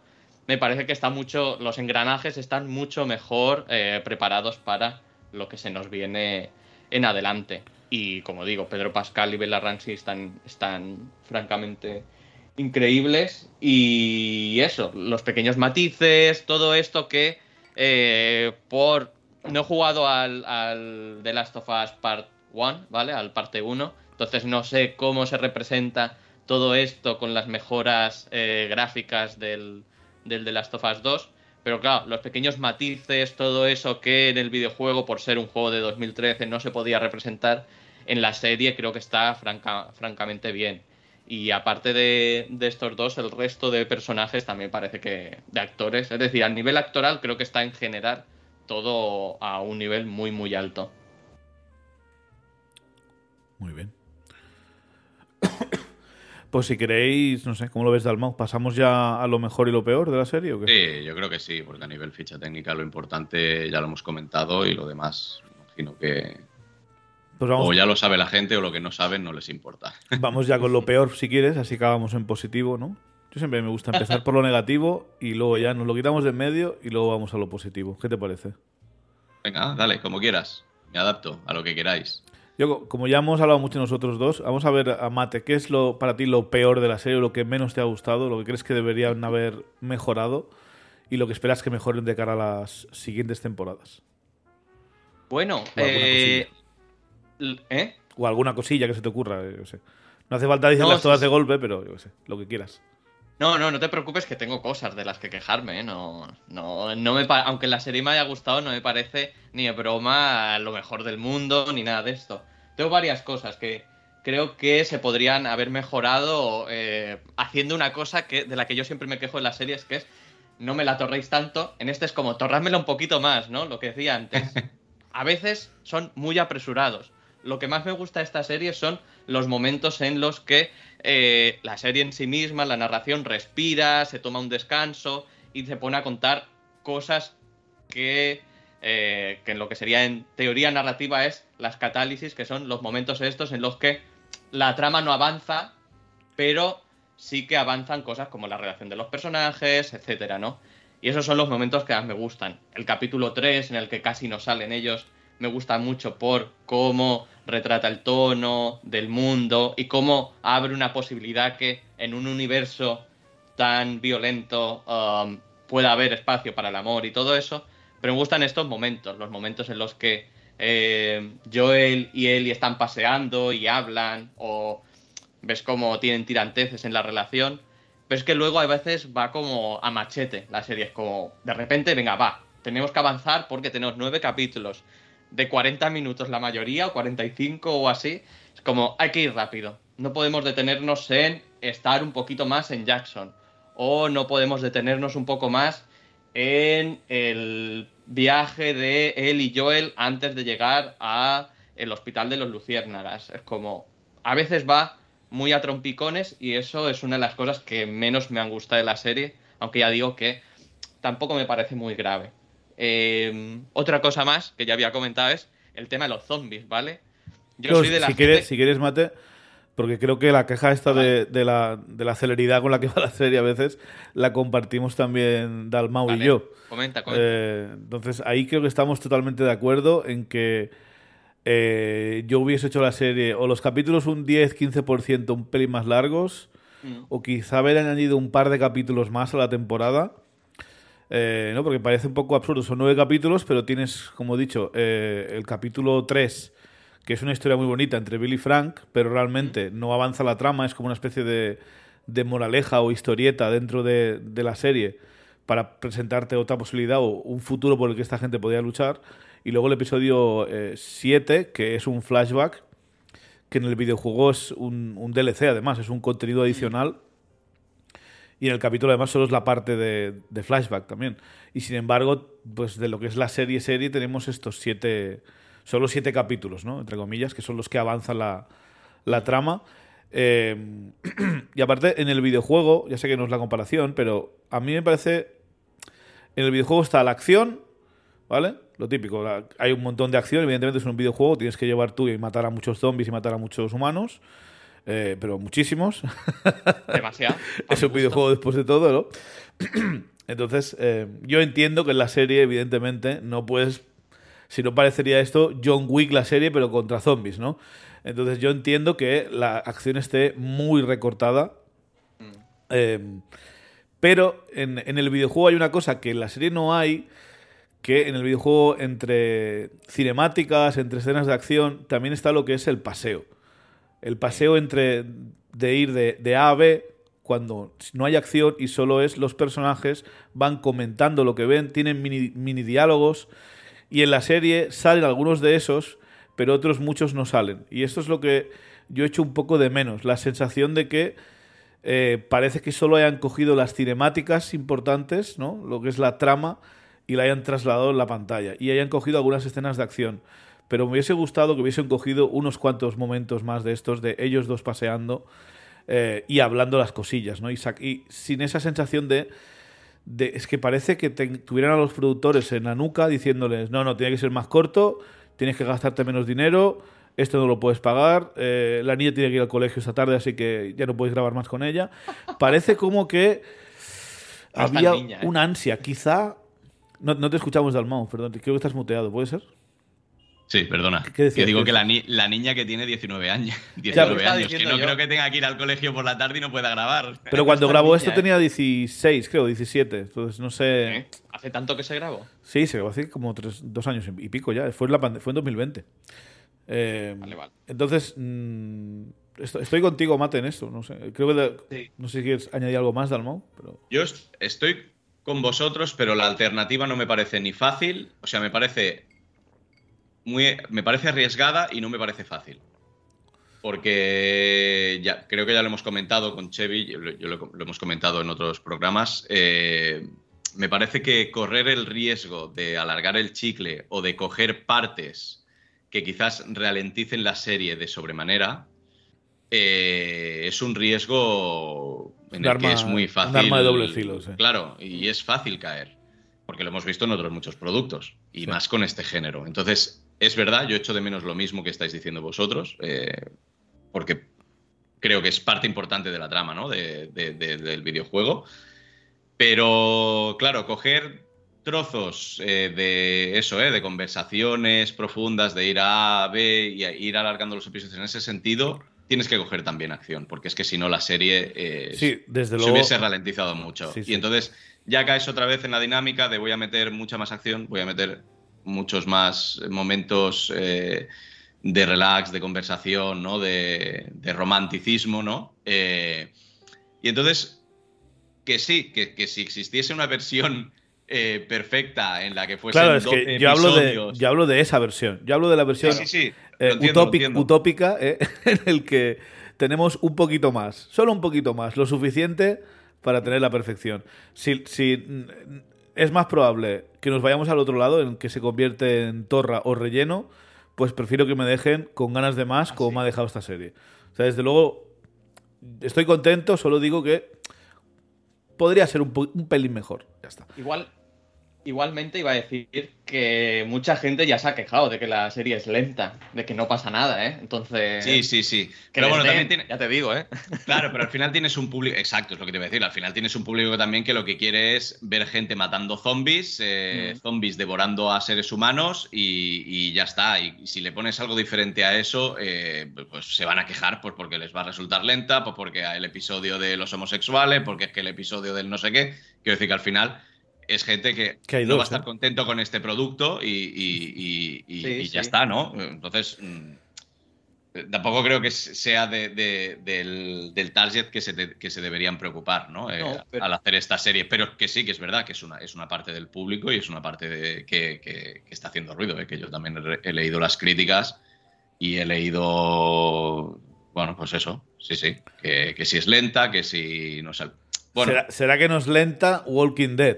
me parece que está mucho, los engranajes están mucho mejor eh, preparados para lo que se nos viene en adelante. Y como digo, Pedro Pascal y Bella Ramsey están, están francamente increíbles y eso, los pequeños matices, todo esto que eh, por... No he jugado al, al The Last of Us Part 1, ¿vale? Al parte 1, entonces no sé cómo se representa todo esto con las mejoras eh, gráficas del, The Last of Us 2, pero claro, los pequeños matices, todo eso que en el videojuego, por ser un juego de 2013, no se podía representar, en la serie creo que está francamente bien. Y aparte de, estos dos, el resto de personajes también parece que de actores. Es decir, a nivel actoral creo que está en general todo a un nivel muy, muy alto. Muy bien. Pues si queréis, no sé, ¿cómo lo ves Dalmau? ¿Pasamos ya a lo mejor y lo peor de la serie o qué? Sí, yo creo que sí, porque a nivel ficha técnica lo importante ya lo hemos comentado y lo demás, imagino que, pues o ya lo sabe la gente o lo que no saben no les importa. Vamos ya con lo peor si quieres, así acabamos en positivo, ¿no? Yo siempre me gusta empezar por lo negativo y luego ya nos lo quitamos de en medio y luego vamos a lo positivo. ¿Qué te parece? Venga, dale, como quieras. Me adapto a lo que queráis. Yo, como ya hemos hablado mucho nosotros dos, vamos a ver a Mate, ¿qué es lo para ti lo peor de la serie, lo que menos te ha gustado, lo que crees que deberían haber mejorado y lo que esperas que mejoren de cara a las siguientes temporadas? Bueno, eh, ¿Eh? O alguna cosilla que se te ocurra, yo sé. No hace falta decirlas todas de golpe, pero yo sé, lo que quieras. No, no, no te preocupes que tengo cosas de las que quejarme, ¿eh? No, no, no me aunque la serie me haya gustado, no me parece ni de broma lo mejor del mundo, ni nada de esto. Tengo varias cosas que creo que se podrían haber mejorado eh, haciendo una cosa que, de la que yo siempre me quejo en las series, que es no me la torréis tanto. En este es como torrádmela un poquito más, ¿no? Lo que decía antes. A veces son muy apresurados lo que más me gusta de esta serie son los momentos en los que eh, la serie en sí misma, la narración respira, se toma un descanso y se pone a contar cosas que, eh, que en lo que sería en teoría narrativa es las catálisis, que son los momentos estos en los que la trama no avanza, pero sí que avanzan cosas como la relación de los personajes, etcétera, ¿no? Y esos son los momentos que más me gustan. El capítulo 3, en el que casi no salen ellos, me gusta mucho por cómo retrata el tono del mundo y cómo abre una posibilidad que en un universo tan violento um, pueda haber espacio para el amor y todo eso. Pero me gustan estos momentos, los momentos en los que eh, Joel y Ellie están paseando y hablan o ves cómo tienen tiranteces en la relación. Pero es que luego a veces va como a machete la serie. Es como, de repente, venga, va, tenemos que avanzar porque tenemos nueve capítulos de 40 minutos la mayoría, o 45 o así, es como hay que ir rápido. No podemos detenernos en estar un poquito más en Jackson. O no podemos detenernos un poco más en el viaje de él y Joel antes de llegar a el hospital de los Luciérnagas. Es como, a veces va muy a trompicones y eso es una de las cosas que menos me han gustado de la serie, aunque ya digo que tampoco me parece muy grave. Eh, otra cosa más que ya había comentado es el tema de los zombies, ¿vale? Yo soy de la si, quieres, si quieres, Mate, porque creo que la queja esta de, la, de, la, celeridad con la que va la serie a veces la compartimos también Dalmau y yo. Comenta, comenta. Eh, entonces ahí creo que estamos totalmente de acuerdo en que eh, yo hubiese hecho la serie o los capítulos un 10-15% un pelín más largos mm. o quizá haber añadido un par de capítulos más a la temporada eh, ¿no? Porque parece un poco absurdo. Son nueve capítulos, pero tienes, como he dicho, eh, el capítulo 3, que es una historia muy bonita entre Billy y Frank, pero realmente no avanza la trama, es como una especie de, de moraleja o historieta dentro de, de, la serie para presentarte otra posibilidad o un futuro por el que esta gente podía luchar. Y luego el episodio 7, eh, que es un flashback, que en el videojuego es un, un DLC además, es un contenido adicional y en el capítulo además solo es la parte de, flashback también. Y sin embargo, pues de lo que es la serie serie tenemos estos siete, solo siete capítulos, ¿no? Entre comillas, que son los que avanzan la, la trama. Eh, y aparte, en el videojuego, ya sé que no es la comparación, pero a mí me parece. En el videojuego está la acción, ¿vale? Lo típico, hay un montón de acción, evidentemente es un videojuego, tienes que llevar tú y matar a muchos zombies y matar a muchos humanos. Eh, pero muchísimos. Demasiado. es un videojuego después de todo, ¿no? Entonces, eh, yo entiendo que en la serie, evidentemente, no puedes. Si no parecería esto, John Wick la serie, pero contra zombies, ¿no? Entonces, yo entiendo que la acción esté muy recortada. Eh, pero en, en el videojuego hay una cosa que en la serie no hay, que en el videojuego entre cinemáticas, entre escenas de acción, también está lo que es el paseo. El paseo entre de ir de, de A a B cuando no hay acción y solo es los personajes van comentando lo que ven, tienen mini, mini diálogos y en la serie salen algunos de esos, pero otros muchos no salen. Y esto es lo que yo he hecho un poco de menos, la sensación de que eh, parece que solo hayan cogido las cinemáticas importantes, ¿no? lo que es la trama, y la hayan trasladado en la pantalla, y hayan cogido algunas escenas de acción. Pero me hubiese gustado que hubiesen cogido unos cuantos momentos más de estos, de ellos dos paseando eh, y hablando las cosillas, ¿no? Y, y sin esa sensación de, de- Es que parece que te- tuvieran a los productores en la nuca diciéndoles, no, no, tiene que ser más corto, tienes que gastarte menos dinero, esto no lo puedes pagar, eh, la niña tiene que ir al colegio esta tarde, así que ya no puedes grabar más con ella. Parece como que había niña, ¿eh? una ansia, quizá... No, no te escuchamos, Dalmau, perdón, creo que estás muteado, ¿puede ser? Sí, perdona. ¿Qué decías? que digo ¿Qué que la, ni- la niña que tiene 19 años, lo 19 estaba años que no yo. creo que tenga que ir al colegio por la tarde y no pueda grabar. Pero cuando esta grabó niña, esto ¿eh? tenía 16, creo, 17. Entonces no sé. ¿Eh? ¿Hace tanto que se grabó? Sí, se grabó hace como tres, dos años y pico ya. Fue en, la pande- fue en 2020. Eh, Vale, vale. Entonces, mm, esto- estoy contigo, Mate, en esto. No sé. Creo que. de- Sí. no sé si quieres añadir algo más, Dalmau. Pero... Yo est- estoy con vosotros, pero la alternativa no me parece ni fácil, o sea, me parece muy me parece arriesgada y no me parece fácil. Porque ya creo que ya lo hemos comentado con Chevy, yo, lo, yo lo- lo hemos comentado en otros programas. eh, me parece que correr el riesgo de alargar el chicle o de coger partes que quizás ralenticen la serie de sobremanera eh, es un riesgo en Un el arma- que es muy un fácil. arma de doble filo, sí. Claro, y es fácil caer, porque lo hemos visto en otros muchos productos, y Sí. más con este género. Entonces, es verdad, yo echo de menos lo mismo que estáis diciendo vosotros, eh, porque creo que es parte importante de la trama, ¿no? De- de- de- del videojuego. Pero, claro, coger trozos eh, de eso, eh, de conversaciones profundas, de ir a A, B y a- ir alargando los episodios en ese sentido, tienes que coger también acción, porque es que si no la serie eh, Sí, desde se luego. hubiese ralentizado mucho. Sí, sí. Y entonces ya caes otra vez en la dinámica de voy a meter mucha más acción, voy a meter muchos más momentos eh, de relax, de conversación, ¿no? De, de romanticismo, ¿no? Eh, y entonces, que sí, que, que si existiese una versión eh, perfecta en la que fuesen Claro, es 12 que yo hablo, de, yo hablo de esa versión. Yo hablo de la versión Sí, sí, sí. eh, lo entiendo, lo utópic- entiendo. utópica, eh, en el que tenemos un poquito más, solo un poquito más, lo suficiente para tener la perfección. Si, si es más probable que nos vayamos al otro lado, en que se convierte en torra o relleno, pues prefiero que me dejen con ganas de más, como me ha dejado esta serie. O sea, desde luego, estoy contento, solo digo que podría ser un pelín mejor. Ya está. Igual, igualmente iba a decir que mucha gente ya se ha quejado de que la serie es lenta, de que no pasa nada, ¿eh? Entonces. Sí, sí, sí. Pero bueno, den, también tiene, Ya te digo, ¿eh? Claro, pero al final tienes un público, exacto, es lo que te iba a decir, al final tienes un público también que lo que quiere es ver gente matando zombies, eh, Mm. zombies devorando a seres humanos y, y ya está. Y, si le pones algo diferente a eso, eh, pues se van a quejar pues porque les va a resultar lenta, pues porque el episodio de los homosexuales, porque es que el episodio del no sé qué. Quiero decir que al final es gente que, Que hay no dos, va a estar ¿eh? contento con este producto y, y- y- y- Sí, y ya sí. está, ¿no? Entonces... mm, Tampoco creo que sea de- de- del, del target que se, de- que se deberían preocupar ¿no? Eh, pero- al hacer esta serie, pero que sí, que es verdad que es una, es una parte del público y es una parte de- que, que- que está haciendo ruido, ¿eh? que yo también he, leído las críticas y he leído, bueno, pues eso, sí, sí, que, que si es lenta, que si no sé. Bueno, ¿Será, será que no es lenta Walking Dead?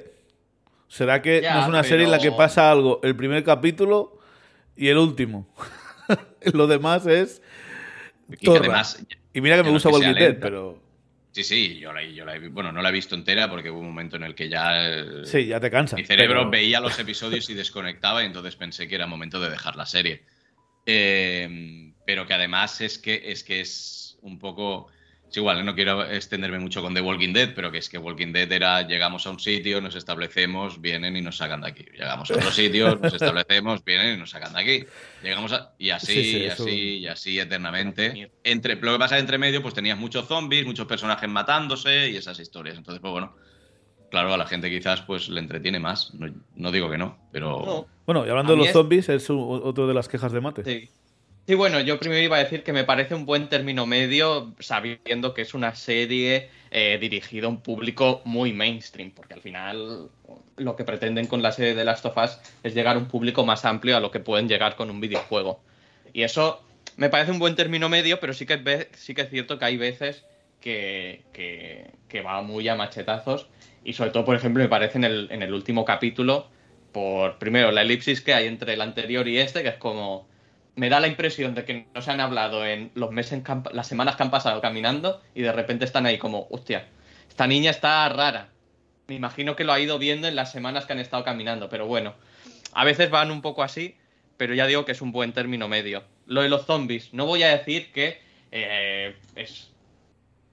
¿Será que Ya, no es una pero- serie en la que pasa algo el primer capítulo y el último? Lo demás es. y además, mira que me gusta Walking Dead, pero. sí, sí, yo la, yo la he, bueno, no la he visto entera porque hubo un momento en el que ya... eh, Sí, ya te cansa. Mi cerebro pero- veía los episodios y desconectaba y entonces pensé que era momento de dejar la serie. Eh, pero que además es que es, que es un poco... es igual, ¿eh? no quiero extenderme mucho con The Walking Dead, pero que es que Walking Dead era llegamos a un sitio, nos establecemos, vienen y nos sacan de aquí. Llegamos a otro sitio, nos establecemos, vienen y nos sacan de aquí. Llegamos a... Y así, Sí, sí, y así, y así eternamente. Entre, lo que pasa entre medio, pues tenías muchos zombies, muchos personajes matándose y esas historias. Entonces, pues bueno, claro, a la gente quizás pues le entretiene más. No, no digo que no, pero... No. Bueno, y hablando A de los es- zombies, es otro de las quejas de Mate. Sí. Sí, bueno, yo primero iba a decir que me parece un buen término medio, sabiendo que es una serie eh, dirigida a un público muy mainstream, porque al final lo que pretenden con la serie de Last of Us es llegar a un público más amplio a lo que pueden llegar con un videojuego. Y eso me parece un buen término medio, pero sí que es, sí que es cierto que hay veces que, que, que va muy a machetazos, y sobre todo, por ejemplo, me parece en el, en el último capítulo, por primero la elipsis que hay entre el anterior y este, que es como me da la impresión de que no se han hablado en los meses, las semanas que han pasado caminando y de repente están ahí como, hostia, esta niña está rara. Me imagino que lo ha ido viendo en las semanas que han estado caminando, pero bueno, a veces van un poco así, pero ya digo que es un buen término medio. Lo de los zombies, no voy a decir que eh, es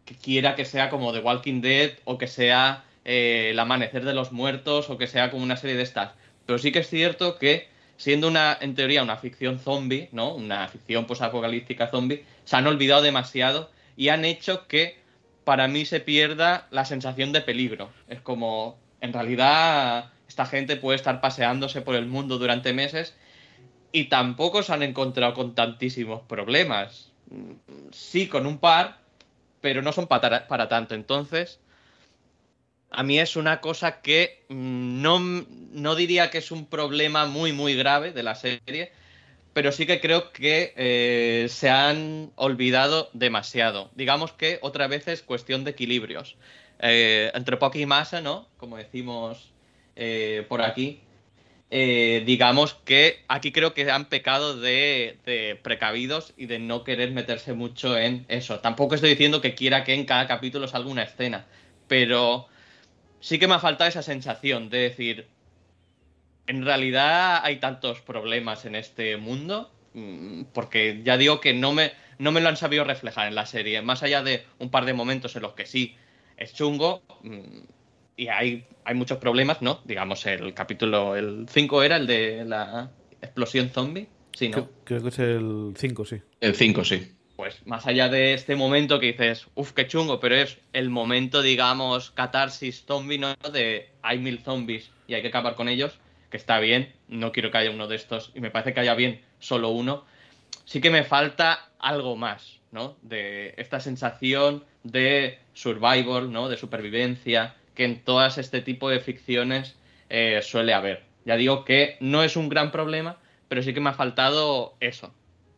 que quiera que sea como The Walking Dead o que sea eh, El Amanecer de los Muertos o que sea como una serie de estas, pero sí que es cierto que siendo una, en teoría, una ficción zombie, ¿no? Una ficción posapocalíptica zombie, se han olvidado demasiado y han hecho que para mí se pierda la sensación de peligro. Es como, en realidad, esta gente puede estar paseándose por el mundo durante meses y tampoco se han encontrado con tantísimos problemas. Mm, Sí, con un par, pero no son para, para tanto. Entonces, a mí es una cosa que mm, no, no diría que es un problema muy, muy grave de la serie, pero sí que creo que eh, se han olvidado demasiado. Digamos que otra vez es cuestión de equilibrios. Eh, entre poca y masa, ¿no? Como decimos eh, por aquí. Digamos que aquí creo que han pecado de, de precavidos y de no querer meterse mucho en eso. Tampoco estoy diciendo que quiera que en cada capítulo salga una escena, pero sí que me ha faltado esa sensación de decir, en realidad hay tantos problemas en este mundo, mm, porque ya digo que no me, no me lo han sabido reflejar en la serie, más allá de un par de momentos en los que sí es chungo mm, y hay, hay muchos problemas, ¿no? Digamos, el capítulo, el 5 era el de la explosión zombie, sí, ¿no? Creo, creo que es el 5, sí. El 5, sí. Pues más allá de este momento que dices, uff, qué chungo, pero es el momento, digamos, catarsis zombie, ¿no? De hay mil zombies y hay que acabar con ellos, que está bien, no quiero que haya uno de estos, y me parece que haya bien solo uno. Sí que me falta algo más, ¿no? De esta sensación de survival, ¿no? De supervivencia, que en todas este tipo de ficciones eh, suele haber. Ya digo que no es un gran problema, pero sí que me ha faltado eso.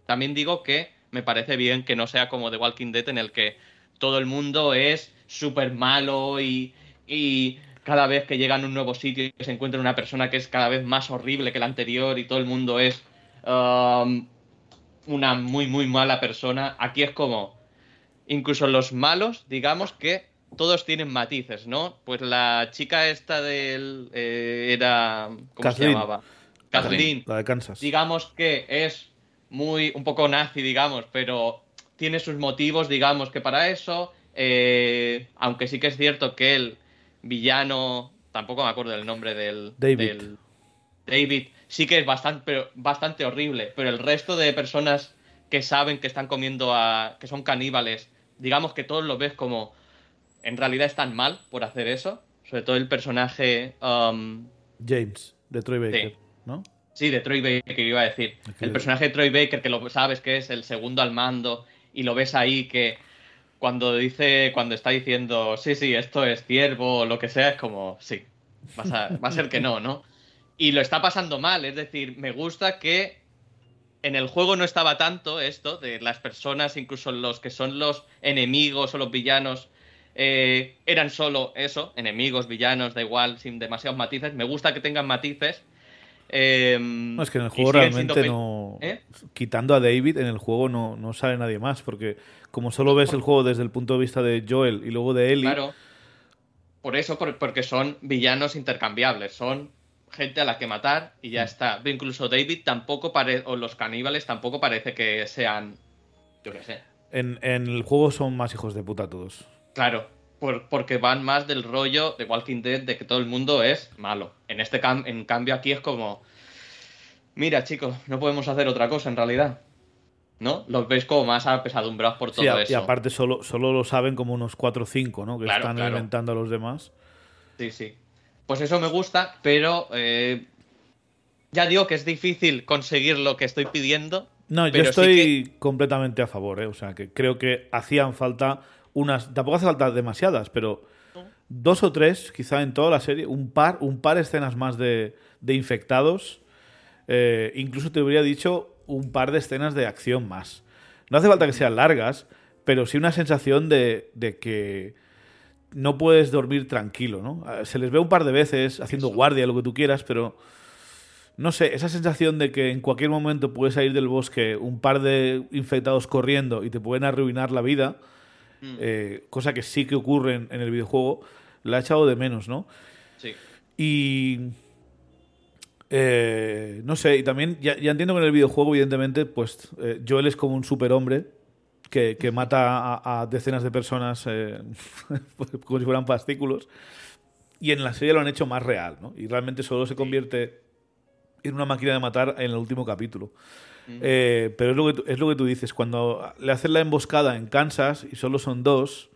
También digo que me parece bien que no sea como The Walking Dead en el que todo el mundo es súper malo y, y cada vez que llegan a un nuevo sitio se encuentra una persona que es cada vez más horrible que la anterior y todo el mundo es um, una muy, muy mala persona. Aquí es como, incluso los malos, digamos que todos tienen matices, ¿no? Pues la chica esta del... eh, era... ¿Cómo se llamaba? Kathleen La de Kansas. digamos que es muy un poco nazi, digamos, pero tiene sus motivos, digamos, que para eso. eh, aunque sí que es cierto que el villano, tampoco me acuerdo del nombre del David. del- David, sí que es bastante, pero bastante horrible, pero el resto de personas que saben que están comiendo a, que son caníbales, digamos que todos lo ves como, en realidad están mal por hacer eso, sobre todo el personaje, um, James, de Troy Baker, Sí. ¿no? Sí, de Troy Baker iba a decir. El personaje de Troy Baker, que lo sabes que es el segundo al mando, y lo ves ahí que cuando dice, cuando está diciendo, sí, sí, esto es ciervo o lo que sea, es como, sí, vas a- va a ser que no, ¿no? Y lo está pasando mal, es decir, me gusta que en el juego no estaba tanto esto de las personas, incluso los que son los enemigos o los villanos, eh, eran solo eso, enemigos, villanos, da igual, sin demasiados matices. Me gusta que tengan matices. Eh, No, es que en el juego realmente no. ¿Eh? Quitando a David, en el juego no, no sale nadie más. Porque como solo ves el juego desde el punto de vista de Joel y luego de Ellie. Claro. Por eso, por- porque son villanos intercambiables. Son gente a la que matar y Mm. ya está. Incluso David tampoco parece, o los caníbales tampoco parece que sean, yo qué sé. En, en el juego son más hijos de puta todos. Claro, por- porque van más del rollo de Walking Dead de que todo el mundo es malo. En este cam- en cambio aquí es como mira, chicos, no podemos hacer otra cosa en realidad. ¿No? Los veis como más apesadumbrados por todo Sí, a- eso. y aparte solo, solo lo saben como unos 4 o 5, ¿no? Que Claro, están claro. alimentando a los demás. Sí, sí. Pues eso me gusta, pero eh, ya digo que es difícil conseguir lo que estoy pidiendo. No, yo sí estoy completamente a favor, ¿eh? O sea, que creo que hacían falta unas. Tampoco hace falta demasiadas, pero dos o tres, quizá en toda la serie, un par, un par de escenas más de, de infectados. Eh, incluso te habría dicho un par de escenas de acción más. No hace falta que sean largas, pero sí una sensación de, de que no puedes dormir tranquilo, ¿no? Eh, Se les ve un par de veces haciendo guardia, lo que tú quieras, pero no sé, esa sensación de que en cualquier momento puedes salir del bosque un par de infectados corriendo y te pueden arruinar la vida, Mm. eh, cosa que sí que ocurre en, en el videojuego, la he echado de menos, ¿no? Sí. Y. eh, no sé, y también ya, ya entiendo que en el videojuego, evidentemente, pues eh, Joel es como un superhombre que, que mata a, a decenas de personas eh, como si fueran fascículos. Y en la serie lo han hecho más real, ¿no? Y realmente solo se convierte en una máquina de matar en el último capítulo. Eh, pero es lo, que es lo que tú dices, cuando le hacen la emboscada en Kansas y solo son dos,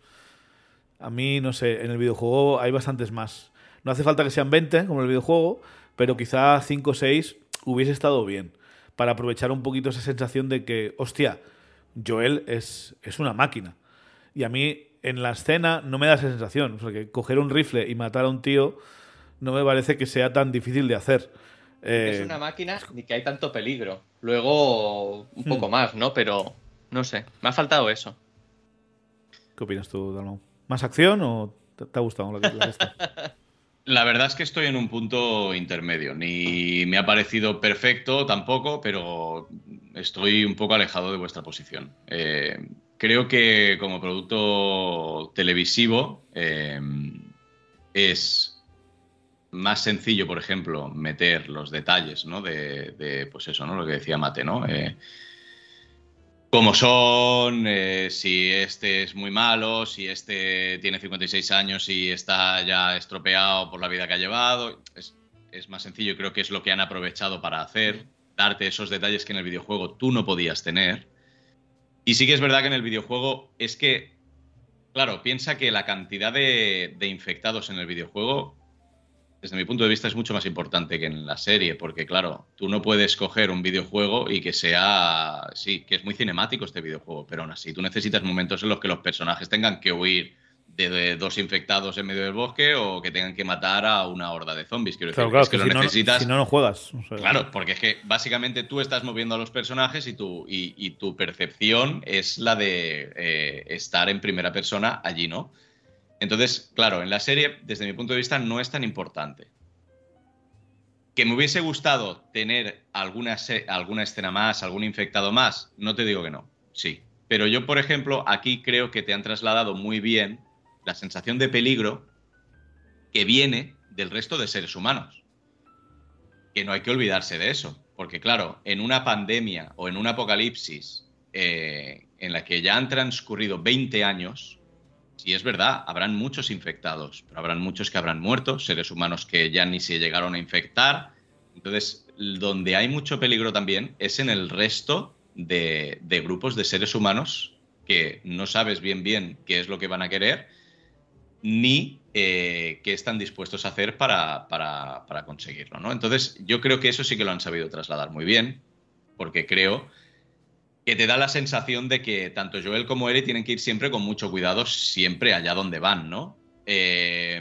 a mí, no sé, en el videojuego hay bastantes más. No hace falta que sean 20, como en el videojuego, pero quizá 5 o 6 hubiese estado bien. Para aprovechar un poquito esa sensación de que, hostia, Joel es, es una máquina. Y a mí, en la escena, no me da esa sensación. O sea, que coger un rifle y matar a un tío no me parece que sea tan difícil de hacer. Es Eh, una máquina ni que hay tanto peligro. Luego un poco Hmm. más, ¿no? Pero no sé, me ha faltado eso. ¿Qué opinas tú, Dalmau? ¿Más acción o te, ha gustado la? La verdad es que estoy en un punto intermedio. Ni me ha parecido perfecto tampoco, pero estoy un poco alejado de vuestra posición. Eh, creo que como producto televisivo eh, es más sencillo, por ejemplo, meter los detalles, ¿no? De, de, pues eso, ¿no? Lo que decía Mate, ¿no? Eh, cómo son, eh, si este es muy malo, si este tiene 56 años y está ya estropeado por la vida que ha llevado. Es, más sencillo, creo que es lo que han aprovechado para hacer, darte esos detalles que en el videojuego tú no podías tener. Y sí que es verdad que en el videojuego es que, claro, piensa que la cantidad de infectados en el videojuego desde mi punto de vista es mucho más importante que en la serie, porque claro, tú no puedes coger un videojuego y que sea, sí, que es muy cinemático este videojuego, pero aún así tú necesitas momentos en los que los personajes tengan que huir de, de dos infectados en medio del bosque o que tengan que matar a una horda de zombies. Quiero decir, Claro, claro, es que, que lo si, no, necesitas. si no, no juegas. O sea, Claro, porque es que básicamente tú estás moviendo a los personajes y tu, y, y tu percepción es la de eh, estar en primera persona allí, ¿no? Entonces, claro, en la serie, desde mi punto de vista, no es tan importante. Que me hubiese gustado tener alguna, escena más, algún infectado más, no te digo que no, sí. Pero yo, por ejemplo, aquí creo que te han trasladado muy bien la sensación de peligro que viene del resto de seres humanos que no hay que olvidarse de eso. Porque claro, en una pandemia o en un apocalipsis eh, en la que ya han transcurrido 20 años, sí es verdad, habrán muchos infectados, pero habrán muchos que habrán muerto, seres humanos que ya ni se llegaron a infectar. Entonces, donde hay mucho peligro también es en el resto de, de grupos de seres humanos que no sabes bien bien qué es lo que van a querer ni eh, qué están dispuestos a hacer para, para- para conseguirlo. ¿no? Entonces, yo creo que eso sí que lo han sabido trasladar muy bien, porque creo que te da la sensación de que tanto Joel como Eri tienen que ir siempre con mucho cuidado, siempre allá donde van, ¿no? Eh,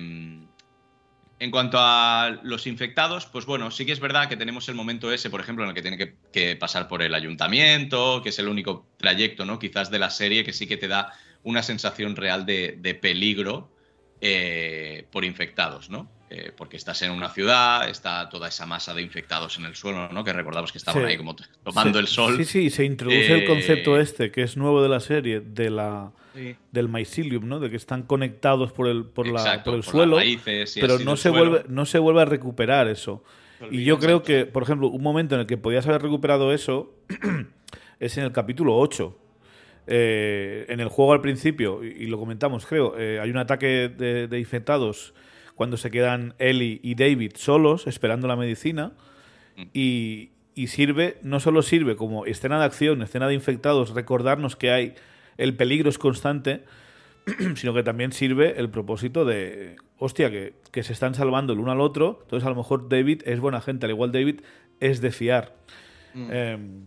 en cuanto a los infectados, pues bueno, sí que es verdad que tenemos el momento ese, por ejemplo, en el que tiene que, que pasar por el ayuntamiento, que es el único trayecto, ¿no? Quizás de la serie que sí que te da una sensación real de, de peligro eh, por infectados, ¿no? Eh, porque estás en una ciudad, está toda esa masa de infectados en el suelo, ¿no? Que recordamos que estaban Sí. ahí como tomando el sol. Sí, sí, se introduce el Eh, concepto este, que es nuevo de la serie, de la del mycelium, ¿no? De que están conectados por el, por la, por el por las suelo, raíces pero no se, suelo. vuelve, no se vuelve a recuperar eso. Y yo creo que, por ejemplo, un momento en el que podías haber recuperado eso es en el capítulo 8. Eh, en el juego al principio, y, lo comentamos, creo, eh, hay un ataque de, infectados cuando se quedan Ellie y David solos esperando la medicina. Mm. Y, y sirve, no solo sirve como escena de acción, escena de infectados, recordarnos que hay el peligro es constante, sino que también sirve el propósito de, hostia, que, que, se están salvando el uno al otro, entonces a lo mejor David es buena gente, al igual David es de fiar. Mm. Em,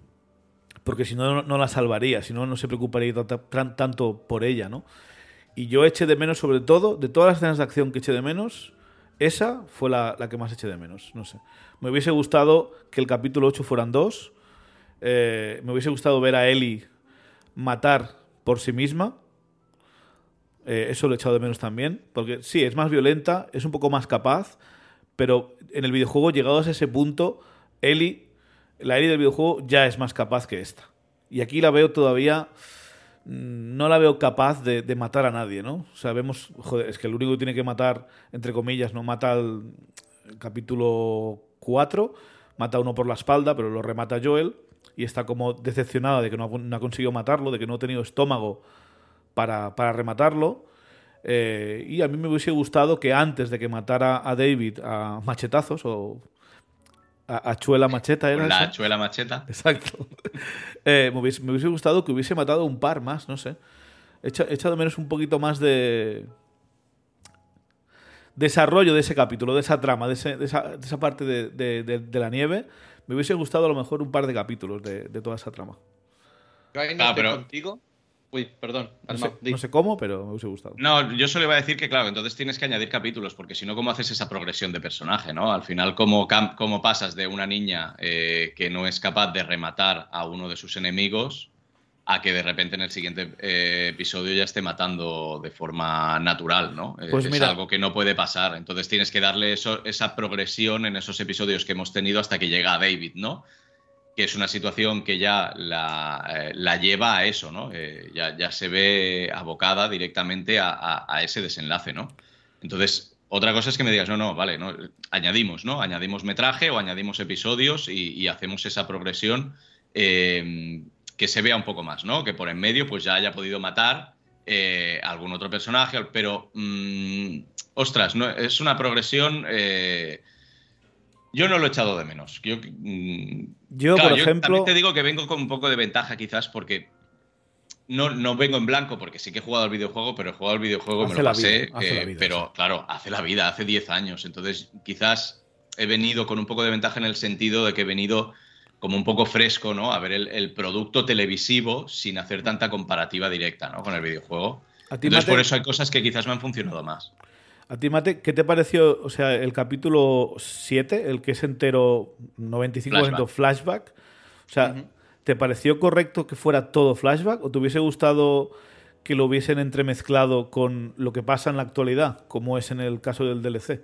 porque si no, no la salvaría, si no, no se preocuparía tanto por ella, ¿no? Y yo eché de menos, sobre todo, de todas las escenas de acción que eché de menos, esa fue la, la que más eché de menos, no sé. Me hubiese gustado que el capítulo 8 fueran dos. Eh, me hubiese gustado ver a Ellie matar por sí misma. Eh, eso lo he echado de menos también. Porque sí, es más violenta, es un poco más capaz. Pero en el videojuego, llegados a ese punto, Ellie, la Ellie del videojuego, ya es más capaz que esta. Y aquí la veo todavía. Mm, no la veo capaz de, matar a nadie, ¿no? O sea, vemos. Joder, es que el único que tiene que matar, entre comillas, no mata al capítulo 4, mata a uno por la espalda, pero lo remata Joel y está como decepcionada de que no ha, conseguido matarlo, de que no ha tenido estómago para, rematarlo. Eh, y a mí me hubiese gustado que antes de que matara a David a machetazos o a, Chuela Macheta era La Chuela Macheta. Exacto. Eh, me, hubiese, gustado que hubiese matado un par más, no sé. He echado menos un poquito más de, desarrollo de ese capítulo, de esa trama, de, esa, parte de, la nieve, me hubiese gustado a lo mejor un par de capítulos de, toda esa trama. Yo ahí no ah, pero... contigo. Uy, perdón. No sé, cómo, pero me hubiese gustado. No, yo solo iba a decir que, claro, entonces tienes que añadir capítulos, porque si no, ¿cómo haces esa progresión de personaje, no? Al final, ¿cómo, cómo pasas de una niña eh, que no es capaz de rematar a uno de sus enemigos a que de repente en el siguiente eh, episodio ya esté matando de forma natural, ¿no? Eh, pues es algo que no puede pasar. Entonces tienes que darle eso, esa progresión en esos episodios que hemos tenido hasta que llega a David, ¿no? Que es una situación que ya la, eh, lleva a eso, ¿no? Ya, ya, se ve abocada directamente a, ese desenlace, ¿no? Entonces, otra cosa es que me digas, no, no, vale, añadimos, ¿no? Añadimos metraje o añadimos episodios y, hacemos esa progresión que se vea un poco más, ¿no? Que por en medio pues ya haya podido matar eh, algún otro personaje, pero mm, ostras, no, es una progresión. Eh, yo no lo he echado de menos. Yo, mm, yo por ejemplo. También te digo que vengo con un poco de ventaja, quizás, porque no, no vengo en blanco, porque sí que he jugado al videojuego, pero he jugado al videojuego, me lo pasé. pero claro, hace la vida, hace 10 años. Entonces, quizás he venido con un poco de ventaja en el sentido de que he venido como un poco fresco, ¿no? A ver el, producto televisivo sin hacer tanta comparativa directa, ¿no? Con el videojuego. Entonces, por eso hay cosas que quizás me han funcionado más. A ti, Mate, ¿qué te pareció, o sea, el capítulo 7, el que es entero 95% flashback? O sea, ¿te pareció correcto que fuera todo flashback o te hubiese gustado que lo hubiesen entremezclado con lo que pasa en la actualidad, como es en el caso del DLC?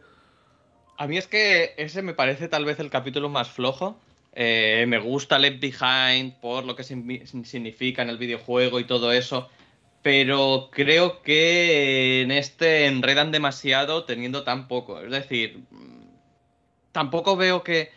A mí es que ese me parece tal vez el capítulo más flojo, eh, me gusta Left Behind por lo que significa en el videojuego y todo eso. Pero creo que en este enredan demasiado teniendo tan poco. Es decir, tampoco veo que,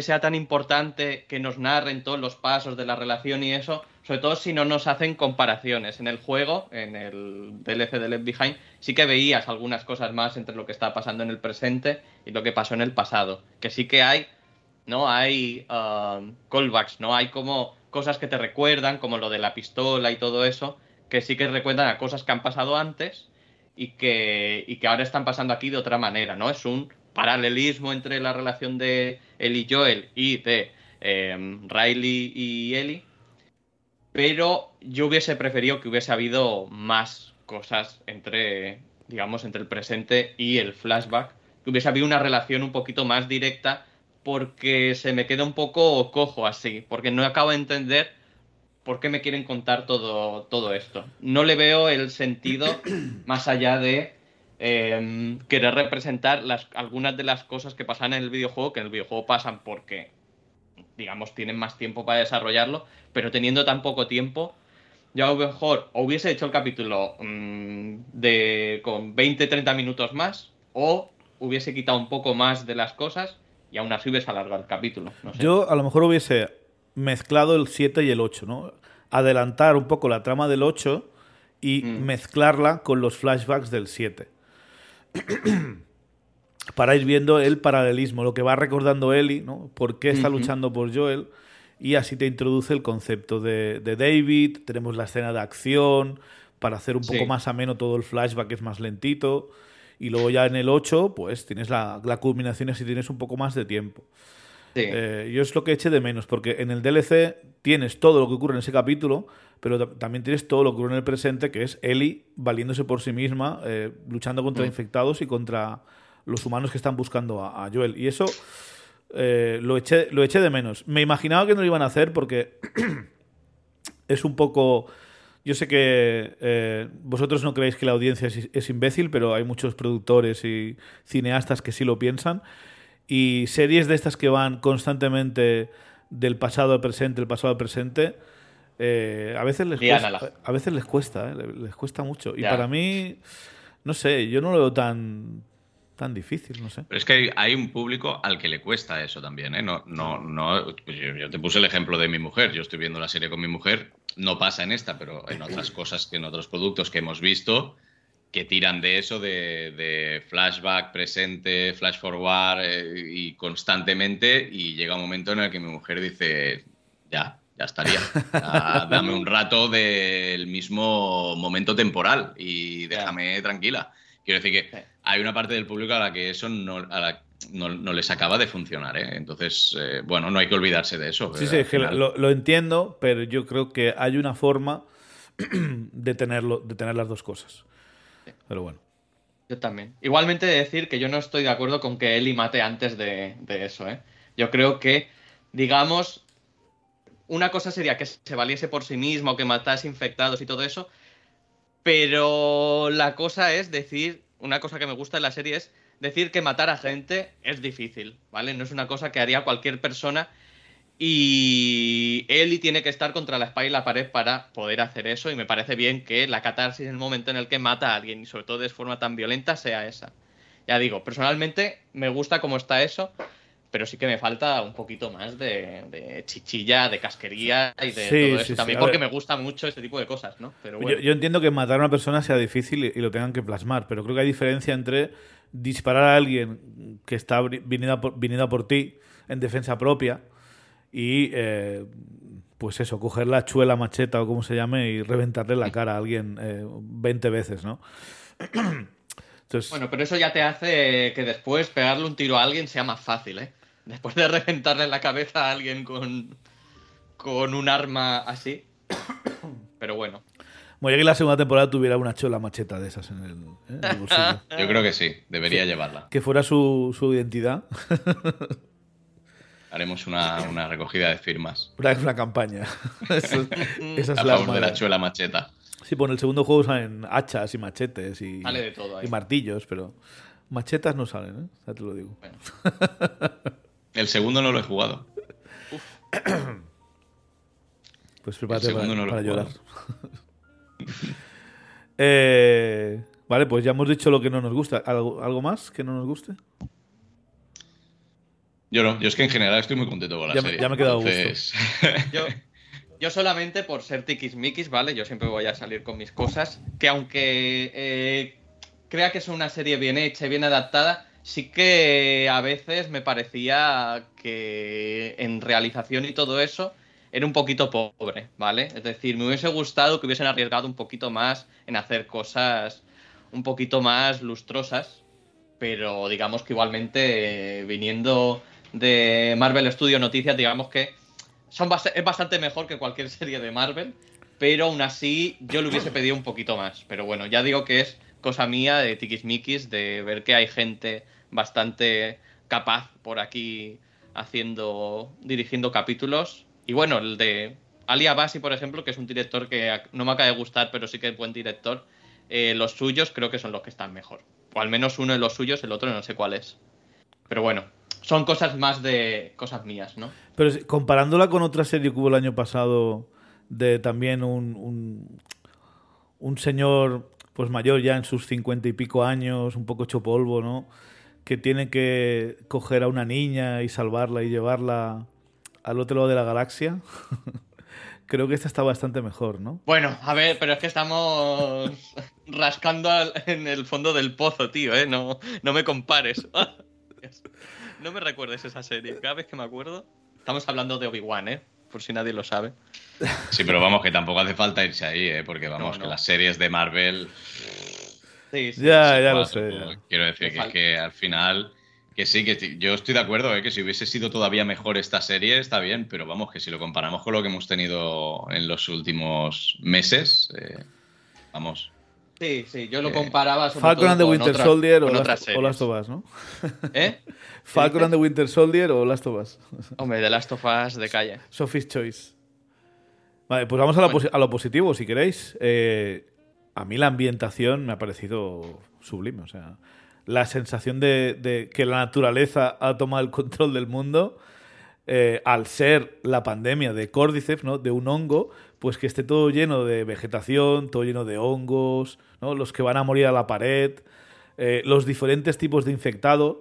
sea tan importante que nos narren todos los pasos de la relación y eso, sobre todo si no nos hacen comparaciones. En el juego, en el DLC de Left Behind, sí que veías algunas cosas más entre lo que está pasando en el presente y lo que pasó en el pasado. Que sí que hay ¿no? Hay um, callbacks, ¿no? Hay como cosas que te recuerdan, como lo de la pistola y todo eso, que sí que recuerdan a cosas que han pasado antes y que, y que ahora están pasando aquí de otra manera, ¿no? Es un paralelismo entre la relación de él y Joel y de em, Riley y Ellie, pero yo hubiese preferido que hubiese habido más cosas entre, digamos, entre el presente y el flashback, que hubiese habido una relación un poquito más directa porque se me queda un poco cojo así, porque no acabo de entender por qué me quieren contar todo, todo esto. No le veo el sentido más allá de em, querer representar las, algunas de las cosas que pasan en el videojuego, que en el videojuego pasan porque, digamos, tienen más tiempo para desarrollarlo, pero teniendo tan poco tiempo, ya a lo mejor o hubiese hecho el capítulo mm, de, con 20-30 minutos más, o hubiese quitado un poco más de las cosas y aún así hubiese alargado el capítulo. Yo a lo mejor hubiese mezclado el 7 y el 8, ¿no? adelantar un poco la trama del 8 y Mm. mezclarla con los flashbacks del 7. Para ir viendo el paralelismo, lo que va recordando Ellie, ¿no? ¿Por qué está luchando por Joel? Y así te introduce el concepto de, de David, tenemos la escena de acción, para hacer un Sí. poco más ameno todo el flashback es más lentito. Y luego ya en el 8, pues tienes la, la culminación y así tienes un poco más de tiempo. Sí. Eh, yo es lo que eché de menos, porque en el DLC tienes todo lo que ocurre en ese capítulo, pero ta- también tienes todo lo que ocurre en el presente, que es Ellie valiéndose por sí misma, eh, luchando contra Mm. infectados y contra los humanos que están buscando a, a Joel. Y eso eh, lo, eché, lo eché de menos. Me imaginaba que no lo iban a hacer porque es un poco... Yo sé que eh, vosotros no creéis que la audiencia es, es imbécil, pero hay muchos productores y cineastas que sí lo piensan. Y series de estas que van constantemente del pasado al presente, el pasado al presente, eh, a veces les cuesta, a veces les cuesta, eh, le- les cuesta mucho. Y Ya. para mí, no sé, yo no lo veo tan tan difícil, no sé. Pero es que hay, hay un público al que le cuesta eso también, ¿eh? No, no, no. pues yo, yo te puse el ejemplo de mi mujer. Yo estoy viendo la serie con mi mujer. No pasa en esta, pero en otras cosas, que en otros productos que hemos visto, que tiran de eso, de, de flashback, presente, flash forward eh, y constantemente. Y llega un momento en el que mi mujer dice, ya, ya estaría. Ya, dame un rato del mismo momento temporal y déjame tranquila. Quiero decir que hay una parte del público a la que eso no, a la- no, no les acaba de funcionar. ¿eh? Entonces, eh, bueno, no hay que olvidarse de eso. Sí, eh, sí, final. lo, lo entiendo, pero yo creo que hay una forma de, tenerlo, de tener las dos cosas. Pero bueno. Yo también. Igualmente de decir que yo no estoy de acuerdo con que Ellie mate antes de, de eso, ¿eh? Yo creo que, digamos, una cosa sería que se valiese por sí misma o que matase infectados y todo eso, pero la cosa es decir, una cosa que me gusta en la serie es decir que matar a gente es difícil, ¿vale? No es una cosa que haría cualquier persona y Ellie tiene que estar contra la espalda y la pared para poder hacer eso y me parece bien que la catarsis en el momento en el que mata a alguien y sobre todo de forma tan violenta sea esa. Ya digo, personalmente me gusta cómo está eso, pero sí que me falta un poquito más de, de chichilla, de casquería y de Sí, todo eso sí. también porque me gusta mucho este tipo de cosas, ¿no? Pero Yo, bueno. yo entiendo que matar a una persona sea difícil y, lo tengan que plasmar, pero creo que hay diferencia entre disparar a alguien que está viniendo por, viniendo por ti en defensa propia y, eh, pues eso, coger la chuela macheta o como se llame y reventarle la cara a alguien eh, 20 veces, ¿no? Entonces, Bueno, pero eso ya te hace que después pegarle un tiro a alguien sea más fácil, ¿eh? Después de reventarle la cabeza a alguien con, con un arma así. Pero bueno. Bueno, que la segunda temporada tuviera una chola macheta de esas en el, ¿eh? en el bolsillo. Yo creo que sí, debería llevarla. que fuera su, su identidad. Haremos una, una recogida de firmas Una, una campaña. Eso- esa es a la favor de la chuela macheta. Sí, pues en el segundo juego salen hachas y machetes y, Sale de todo ahí. y martillos, pero machetas no salen, ¿eh? Ya te lo digo. Bueno. El segundo no lo he jugado. Pues prepárate para, no llorar. Eh, vale, pues ya hemos dicho lo que no nos gusta. ¿Algo, algo más que no nos guste? Yo no, yo es que en general estoy muy contento con la Ya serie. ya me he quedado gusto. Yo solamente por ser tiquismiquis, ¿vale? Yo siempre voy a salir con mis cosas. Que aunque eh, crea que es una serie bien hecha y bien adaptada, sí que a veces me parecía que en realización y todo eso era un poquito pobre, ¿vale? Es decir, me hubiese gustado que hubiesen arriesgado un poquito más en hacer cosas un poquito más lustrosas, pero digamos que igualmente eh, viniendo de Marvel Studio Noticias, digamos que son es bastante mejor que cualquier serie de Marvel, pero aún así yo le hubiese pedido un poquito más. Pero bueno, ya digo que es cosa mía de tiquismiquis, de ver que hay gente bastante capaz por aquí haciendo, dirigiendo capítulos. Y bueno, el de Ali Abasi, por ejemplo, que es un director que no me acaba de gustar, pero sí que es buen director. eh, los suyos creo que son los que están mejor. O al menos uno de los suyos, el otro no sé cuál es. Pero bueno, son cosas más de cosas mías, ¿no? Pero comparándola con otra serie que hubo el año pasado de también un, un, un señor pues mayor ya en sus cincuenta y pico años, un poco hecho polvo, ¿no? Que tiene que coger a una niña y salvarla y llevarla al otro lado de la galaxia. creo que esta está bastante mejor, ¿no? Bueno, a ver, pero es que estamos rascando al- en el fondo del pozo, tío, ¿eh? No, no me compares. No me recuerdes esa serie. Cada vez que me acuerdo, estamos hablando de Obi-Wan, ¿eh? Por si nadie lo sabe. Sí, pero vamos, que tampoco hace falta irse ahí, ¿eh? porque vamos, No, no. que las series de Marvel. Sí, sí. Ya, sí, ya lo sé. ya. Quiero decir que, que al final. Que sí, que yo estoy de acuerdo, ¿eh? que si hubiese sido todavía mejor esta serie está bien, pero vamos, que si lo comparamos con lo que hemos tenido en los últimos meses, eh, vamos. Sí, sí, yo lo Eh, comparaba sobre Falcon todo and the con Winter otra- Soldier o Last, o Last of Us, ¿no? ¿Eh? Falcon and the Winter Soldier o Last of Us. Hombre, The Last of Us de calle. Sophie's Choice. Vale, pues vamos a, Bueno. lo positivo, si queréis. Eh, a mí la ambientación me ha parecido sublime. O sea, la sensación de, de que la naturaleza ha tomado el control del mundo, eh, al ser la pandemia de Cordyceps, ¿no? de un hongo, pues que esté todo lleno de vegetación, todo lleno de hongos, ¿no? los que van a morir a la pared, eh, los diferentes tipos de infectados,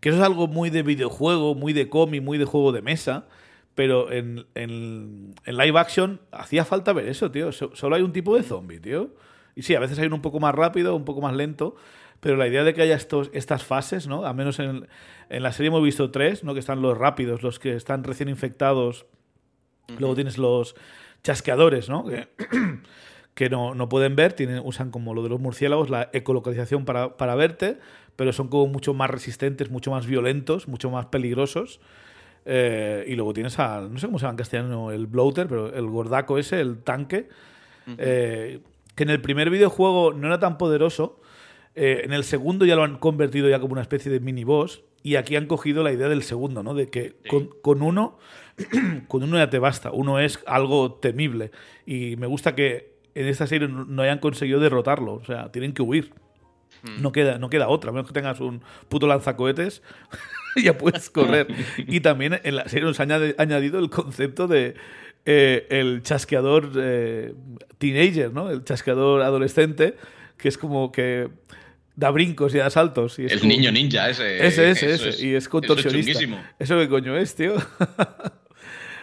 que eso es algo muy de videojuego, muy de cómic, muy de juego de mesa, pero en, en- en live action hacía falta ver eso, tío. So- solo hay un tipo de zombie, tío. Y sí, a veces hay un poco más rápido, un poco más lento, pero la idea de que haya estos, estas fases, ¿no? A menos en, en la serie hemos visto tres, ¿no? Que están los rápidos, los que están recién infectados. Luego tienes los chasqueadores, ¿no? Que, que no, no pueden ver, tienen, usan como lo de los murciélagos, la ecolocalización para, para verte, pero son como mucho más resistentes, mucho más violentos, mucho más peligrosos. Eh, y luego tienes al, no sé cómo se llama en castellano, el bloater, pero el gordaco ese, el tanque, eh, que en el primer videojuego no era tan poderoso, eh, en el segundo ya lo han convertido ya como una especie de mini boss, y aquí han cogido la idea del segundo, ¿no? De que con, con uno, con uno ya te basta, uno es algo temible, y me gusta que en esta serie no hayan conseguido derrotarlo, o sea, tienen que huir. No queda, no queda otra, a menos que tengas un puto lanzacohetes, ya puedes correr. Y también en la serie nos añade- añadido el concepto de eh, el chasqueador eh, teenager, ¿no? El chasqueador adolescente, que es como que da brincos y da saltos. Y es El como- niño ninja ese. Ese, ese, ese. y es contorsionista. Eso. ¿Eso qué coño es, tío?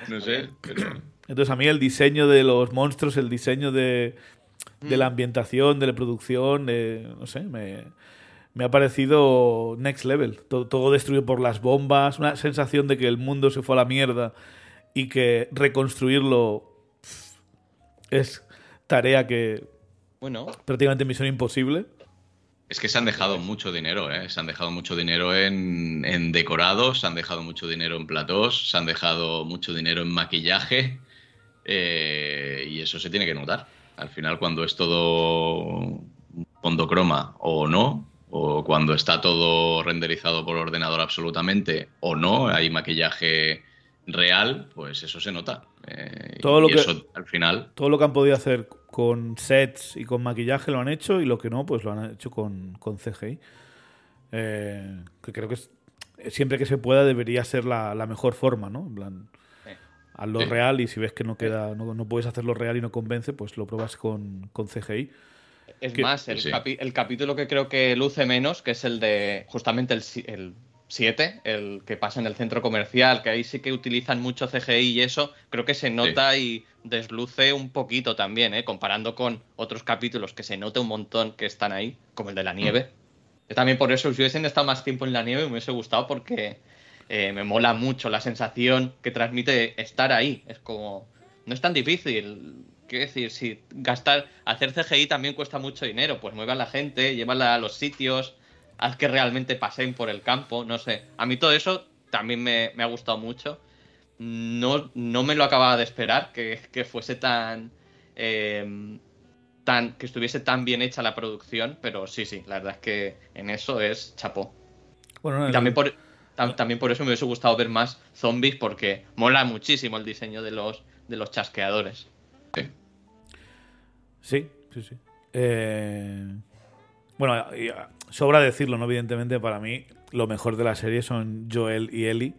No sé, pero- Entonces a mí el diseño de los monstruos, el diseño de, de Mm. la ambientación, de la producción, de, no sé, me, me ha parecido next level. Todo, todo destruido por las bombas, una sensación de que el mundo se fue a la mierda y que reconstruirlo es tarea que Bueno, prácticamente misión imposible. Es que se han dejado mucho dinero, ¿eh? Se han dejado mucho dinero en, en decorados, se han dejado mucho dinero en platós, se han dejado mucho dinero en maquillaje. eh, y eso se tiene que notar. Al final, cuando es todo croma o no, o cuando está todo renderizado por ordenador absolutamente o no, hay maquillaje real, pues eso se nota. Eh, Todo lo y que- eso al final Todo lo que han podido hacer con sets y con maquillaje lo han hecho y lo que no, pues lo han hecho con, con CGI. Eh, que creo que es- siempre que se pueda debería ser la, la mejor forma, ¿no? En plan, Sí. hazlo Sí. real y si ves que no queda, no, no puedes hacerlo real y no convence, pues lo pruebas con, con CGI. es Que- más, el, sí. capi- el capítulo que creo que luce menos, que es el de justamente el 7, el, que pasa en el centro comercial, que ahí sí que utilizan mucho CGI y eso, creo que se nota y desluce un poquito también, ¿eh? comparando con otros capítulos que se nota un montón que están ahí, como el de la nieve. Yo También por eso, si hubiesen estado más tiempo en la nieve, me hubiese gustado porque eh, me mola mucho la sensación que transmite estar ahí. Es como. No es tan difícil. Quiero decir, si gastar. Hacer CGI también cuesta mucho dinero. Pues mueve a la gente, llévala a los sitios, haz que realmente pasen por el campo. No sé. A mí todo eso también me, me ha gustado mucho. No, no me lo acababa de esperar que, que fuese tan. eh, tan, que estuviese tan bien hecha la producción, pero sí, sí, la verdad es que en eso es chapó. Bueno, Y también por, tam- también por eso me hubiese gustado ver más zombies, porque mola muchísimo el diseño de los, de los chasqueadores. sí. Sí, sí, sí. Eh, bueno, ah, sobra decirlo, ¿no? Evidentemente, para mí, lo mejor de la serie son Joel y Ellie.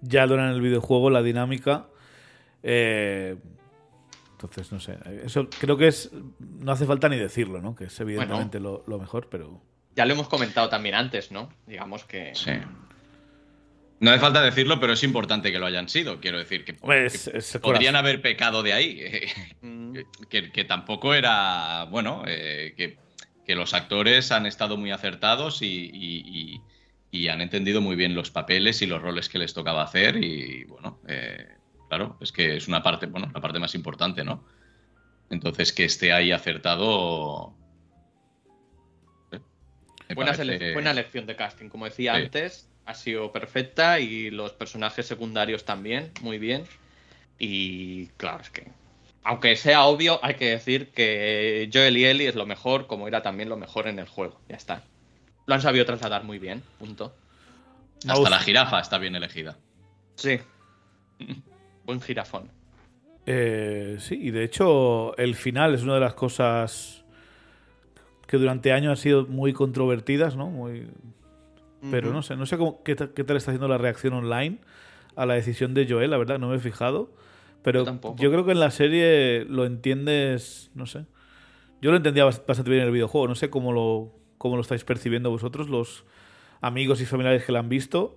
Ya lo en el videojuego, la dinámica. eh, entonces, no sé. Eso creo que es. No hace falta ni decirlo, ¿no? Que es evidentemente lo, lo mejor, pero. Ya lo hemos comentado también antes, ¿no? Digamos que Sí. No hace falta decirlo, pero es importante que lo hayan sido. Quiero decir que, Pues, es podrían corazón. haber pecado de ahí. Mm, que, que tampoco era. Bueno, eh, que, que los actores han estado muy acertados y, y- y- y han entendido muy bien los papeles y los roles que les tocaba hacer. Y bueno, eh, claro, es que es una parte, bueno, la parte más importante, ¿no? Entonces, que esté ahí acertado. eh, buena, parece- buena elección de casting, como decía Sí. antes, ha sido perfecta y los personajes secundarios también, muy bien. Y claro, es que, aunque sea obvio, hay que decir que Joel y Ellie es lo mejor, como era también lo mejor en el juego. Ya está. Lo han sabido trasladar muy bien, punto. Hasta la jirafa está bien elegida. Sí. Buen jirafón. Eh, sí, y de hecho el final es una de las cosas que durante años han sido muy controvertidas, ¿no? Muy... Pero no sé, no sé cómo, qué, qué tal está haciendo la reacción online a la decisión de Joel, la verdad, no me he fijado. Pero Yo creo que en la serie lo entiendes, no sé. Yo lo entendía bast- bastante bien en el videojuego, no sé cómo lo, cómo lo estáis percibiendo vosotros, los amigos y familiares que la han visto.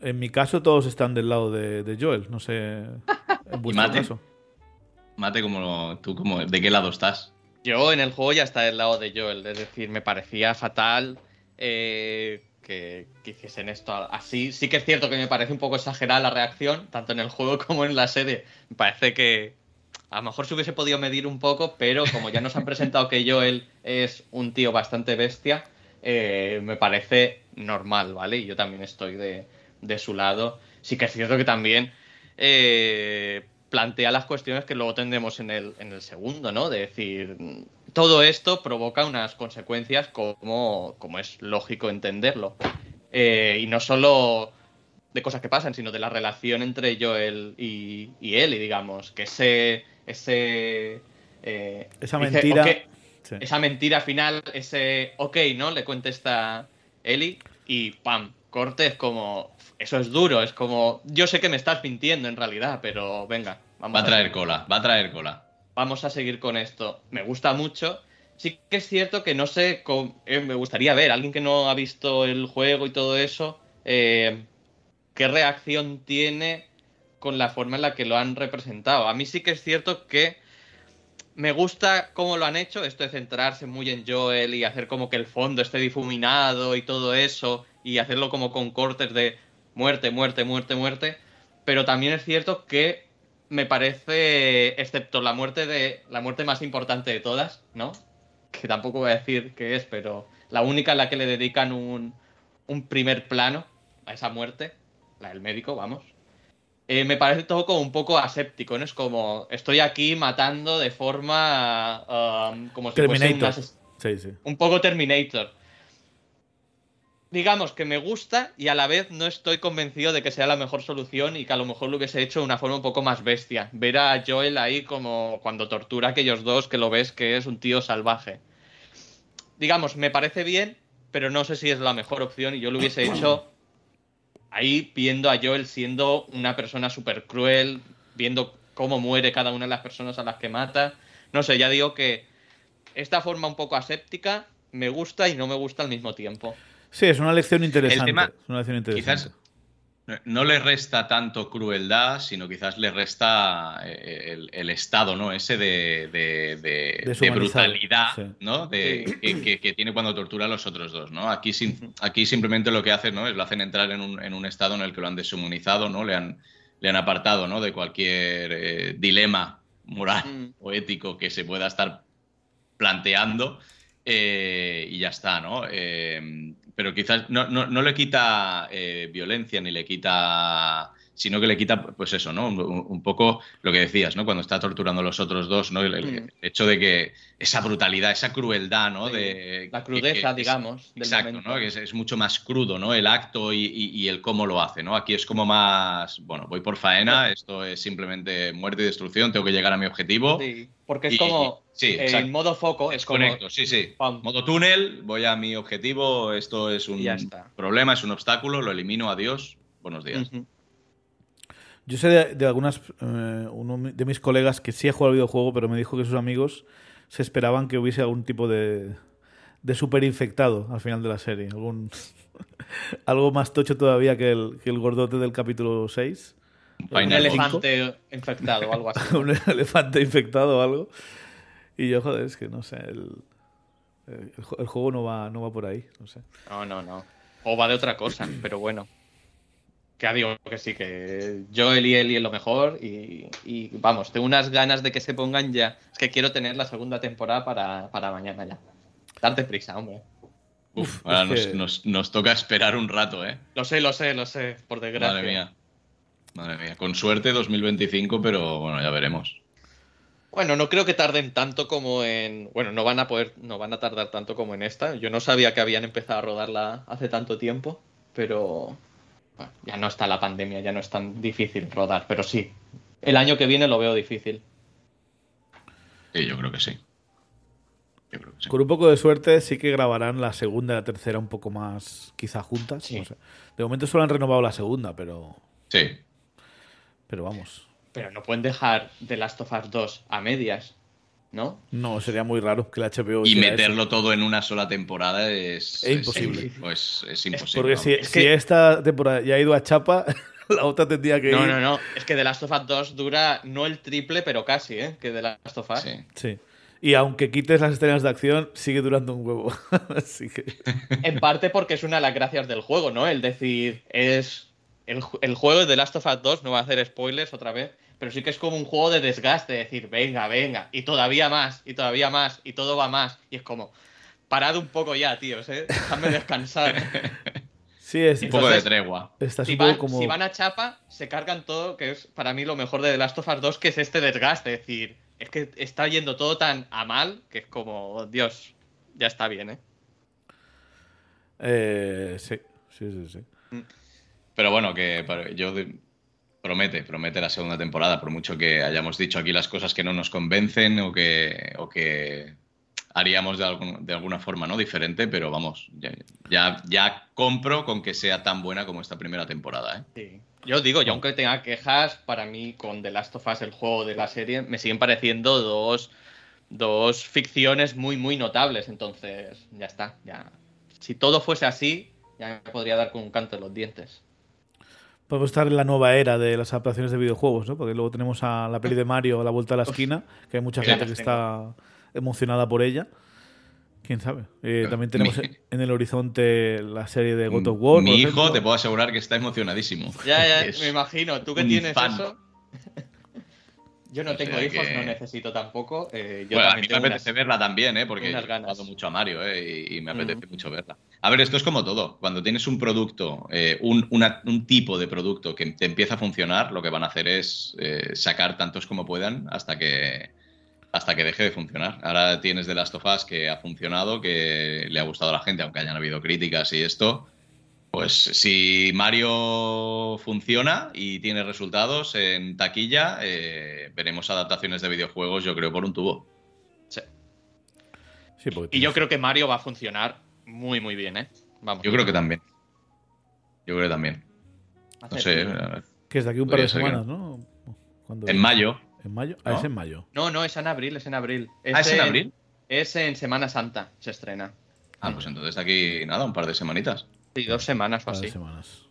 En mi caso todos están del lado de, de Joel, no sé en vuestro Mate? caso. Mate, como tú, como, ¿de qué lado estás? Yo en el juego ya está del lado de Joel, es decir, me parecía fatal eh, que, hiciesen esto así. Sí que es cierto que me parece un poco exagerada la reacción, tanto en el juego como en la serie. Me parece que a lo mejor se hubiese podido medir un poco, pero como ya nos han presentado que Joel es un tío bastante bestia, eh, me parece normal, ¿vale? Y yo también estoy de, de su lado. Sí que es cierto que también eh, plantea las cuestiones que luego tendremos en el, en el segundo, ¿no? De decir, todo esto provoca unas consecuencias como, como es lógico entenderlo. Eh, y no solo de cosas que pasan, sino de la relación entre Joel y, y él, y digamos, que ese... ese eh, Esa dice, mentira. Esa mentira final, ese ok, ¿no? Le contesta Eli y pam, corte es como, eso es duro, es como, yo sé que me estás mintiendo en realidad, pero venga, vamos Va a traer cola, va a traer cola. Vamos a seguir con esto. Me gusta mucho. Sí que es cierto que no sé, eh, me gustaría ver, alguien que no ha visto el juego y todo eso, eh, qué reacción tiene con la forma en la que lo han representado. A mí sí que es cierto que me gusta cómo lo han hecho, esto de centrarse muy en Joel y hacer como que el fondo esté difuminado y todo eso, y hacerlo como con cortes de muerte, muerte, muerte, muerte. Pero también es cierto que me parece, excepto la muerte de la muerte más importante de todas, ¿no? Que tampoco voy a decir qué es, pero la única en la que le dedican un, un primer plano a esa muerte, la del médico, vamos. eh, me parece todo como un poco aséptico, ¿no? Es como, estoy aquí matando de forma um, como si fuese un Terminator. Sí, sí. un poco Terminator. Digamos que me gusta y a la vez no estoy convencido de que sea la mejor solución y que a lo mejor lo hubiese hecho de una forma un poco más bestia. Ver a Joel ahí como cuando tortura a aquellos dos que lo ves que es un tío salvaje. Digamos, me parece bien, pero no sé si es la mejor opción y yo lo hubiese hecho ahí viendo a Joel siendo una persona súper cruel, viendo cómo muere cada una de las personas a las que mata. No sé, ya digo que esta forma un poco aséptica me gusta y no me gusta al mismo tiempo. Sí, es una lección interesante. tema- es una lección interesante. Quizás no- le resta tanto crueldad, sino quizás le resta eh, el, el estado, ¿no? Ese de, de- de- de Deshumanizado, brutalidad, sí. ¿no? De, Sí. que, que- que tiene cuando tortura a los otros dos, ¿no? Aquí, aquí simplemente lo que hace, ¿no? Es lo hacen entrar en un, en un estado en el que lo han deshumanizado, ¿no? Le han, le han apartado, ¿no? De cualquier eh, dilema moral Mm. o ético que se pueda estar planteando eh, y ya está, ¿no? Eh, pero quizás no, no- no le quita eh, violencia ni le quita, sino que le quita, pues eso, ¿no? Un, un poco lo que decías, ¿no? Cuando está torturando a los otros dos, ¿no? El, el Mm. hecho de que esa brutalidad, esa crueldad, ¿no? Sí, De, La crudeza, que digamos. del Exacto, momento. ¿no? Que es, es mucho más crudo, ¿no? El acto y, y- y el cómo lo hace, ¿no? Aquí es como más, bueno, voy por faena, esto es simplemente muerte y destrucción, tengo que llegar a mi objetivo. Sí, porque es Y- como sí, en modo foco, es, como correcto, sí, sí. pam. Modo túnel, voy a mi objetivo, esto es un Y ya está. problema, es un obstáculo, lo elimino, adiós, buenos días. Ujú. Yo sé de, de algunas eh, uno de mis colegas que sí ha jugado al videojuego, pero me dijo que sus amigos se esperaban que hubiese algún tipo de, de super infectado al final de la serie. Algún, algo más tocho todavía que el, que el gordote del capítulo 6. Un elefante infectado o algo así. un elefante infectado o algo. Y yo, joder, es que no sé, el, el, el juego no va, no va por ahí, no sé. No, no, no. O va de otra cosa, pero bueno. Que digo que sí, que Joel y Ellie es lo mejor y, y vamos, tengo unas ganas de que se pongan ya. Es que quiero tener la segunda temporada para, para mañana ya. Darte prisa, hombre. Uf, ahora nos, que- nos- nos toca esperar un rato, ¿eh? Lo sé, lo sé, lo sé, por desgracia. Madre mía. Madre mía. Con suerte 2025, pero bueno, ya veremos. Bueno, no creo que tarden tanto como en. Bueno, no van a poder, no van a tardar tanto como en esta. Yo no sabía que habían empezado a rodarla hace tanto tiempo, pero bueno, ya no está la pandemia, ya no es tan difícil rodar, pero sí. El año que viene lo veo difícil. Sí, yo creo que sí. Yo creo que sí. Con un poco de suerte sí que grabarán la segunda y la tercera un poco más quizá juntas. Sí. no sé. De momento solo han renovado la segunda, pero, Sí. pero vamos. Pero no pueden dejar The Last of Us 2 a medias, ¿no? No, sería muy raro que la HBO Y meterlo eso. todo en una sola temporada es, Es imposible. pues es imposible. Porque si, esta temporada ya ha ido a chapa, la otra tendría que No, ir. no, no. Es que The Last of Us 2 dura no el triple, pero casi, ¿eh? Que The Last of Us. Sí. Sí. Y aunque quites las escenas de acción, sigue durando un huevo. Así que. En parte porque es una de las gracias del juego, ¿no? El decir, es. El, el juego de The Last of Us 2, no va a hacer spoilers otra vez, pero sí que es como un juego de desgaste, decir, venga, venga, y todavía más, y todavía más, y todo va más. Y es como, parad un poco ya, tíos, ¿eh? Dejadme descansar. Sí, es, Un poco de tregua. estás si, un poco van, como. si van a chapa, se cargan todo, que es para mí lo mejor de The Last of Us 2, que es este desgaste. Es decir, es que está yendo todo tan a mal que es como, Dios, ya está bien, ¿eh? Eh, sí, sí, sí. sí. Pero bueno, que para- yo de- promete, promete la segunda temporada, por mucho que hayamos dicho aquí las cosas que no nos convencen o que, o que haríamos de, de alguna forma no diferente, pero vamos, ya, ya, ya compro con que sea tan buena como esta primera temporada. ¿eh? Sí. Yo digo, yo aunque tenga quejas, para mí con The Last of Us, el juego de la serie, me siguen pareciendo dos, dos ficciones muy, muy notables. Entonces, ya está. Ya. Si todo fuese así, ya me podría dar con un canto en los dientes. Podemos estar en la nueva era de las adaptaciones de videojuegos, ¿no? Porque luego tenemos a la peli de Mario a la vuelta de la esquina, que hay mucha gente que está emocionada por ella. ¿Quién sabe? Eh, también tenemos Mi- en el horizonte la serie de God of War. Mi hijo ejemplo. te puedo asegurar que está emocionadísimo. Ya, ya, Es me imagino. Tú que tienes fan. eso. Yo no O tengo hijos, que- no necesito tampoco. eh, yo Bueno, a mí me apetece unas- verla también, ¿eh? porque he jugado mucho a Mario ¿eh? y, y me apetece mucho verla. A ver, esto es como todo. Cuando tienes un producto, eh, un, una- un tipo de producto que te empieza a funcionar, lo que van a hacer es eh, sacar tantos como puedan hasta que, hasta que deje de funcionar. Ahora tienes The Last of Us que ha funcionado, que le ha gustado a la gente, aunque hayan habido críticas y esto. Pues si Mario funciona y tiene resultados en taquilla, eh, veremos adaptaciones de videojuegos, yo creo, por un tubo. Sí. Sí, porque Y yo creo que Mario va a funcionar muy, muy bien, ¿eh? Vamos. Yo creo que también. Yo creo que también. No sé. eh, que es de aquí un par de ser que semanas, ¿no? ¿Cuándo En mayo. ¿En mayo? Ah, ¿no? es en mayo. No, no, es en abril, es en abril. ¿Ah, es en abril? Es en Semana Santa, se estrena. Ah, pues entonces de aquí, nada, un par de semanitas. Sí, dos semanas o así. semanas.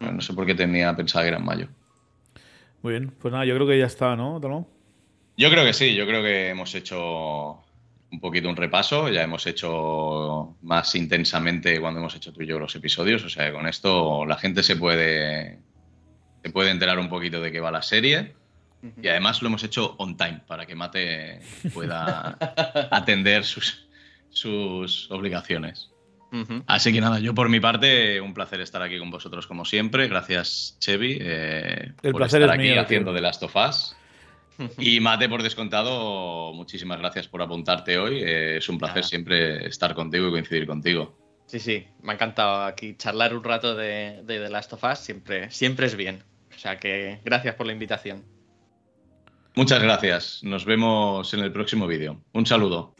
No sé por qué tenía pensado que era en mayo. Muy bien, pues nada, yo creo que ya está, ¿no, Talón? Yo creo que sí, yo creo que hemos hecho un poquito un repaso, ya hemos hecho más intensamente cuando hemos hecho tú y yo los episodios, o sea, que con esto la gente se puede se puede enterar un poquito de qué va la serie y además lo hemos hecho on time para que Mate pueda atender sus, sus obligaciones. Así que nada, yo por mi parte, un placer estar aquí con vosotros como siempre. Gracias, Chevy, eh, El por placer estar es aquí mío, haciendo tío. The Last of Us. Y Mate, por descontado, muchísimas gracias por apuntarte hoy. Eh, es un placer Nada. siempre estar contigo y coincidir contigo. Sí, sí, me ha encantado aquí charlar un rato de, de The Last of Us, siempre, siempre es bien. O sea que gracias por la invitación. Muchas gracias. Nos vemos en el próximo vídeo. Un saludo.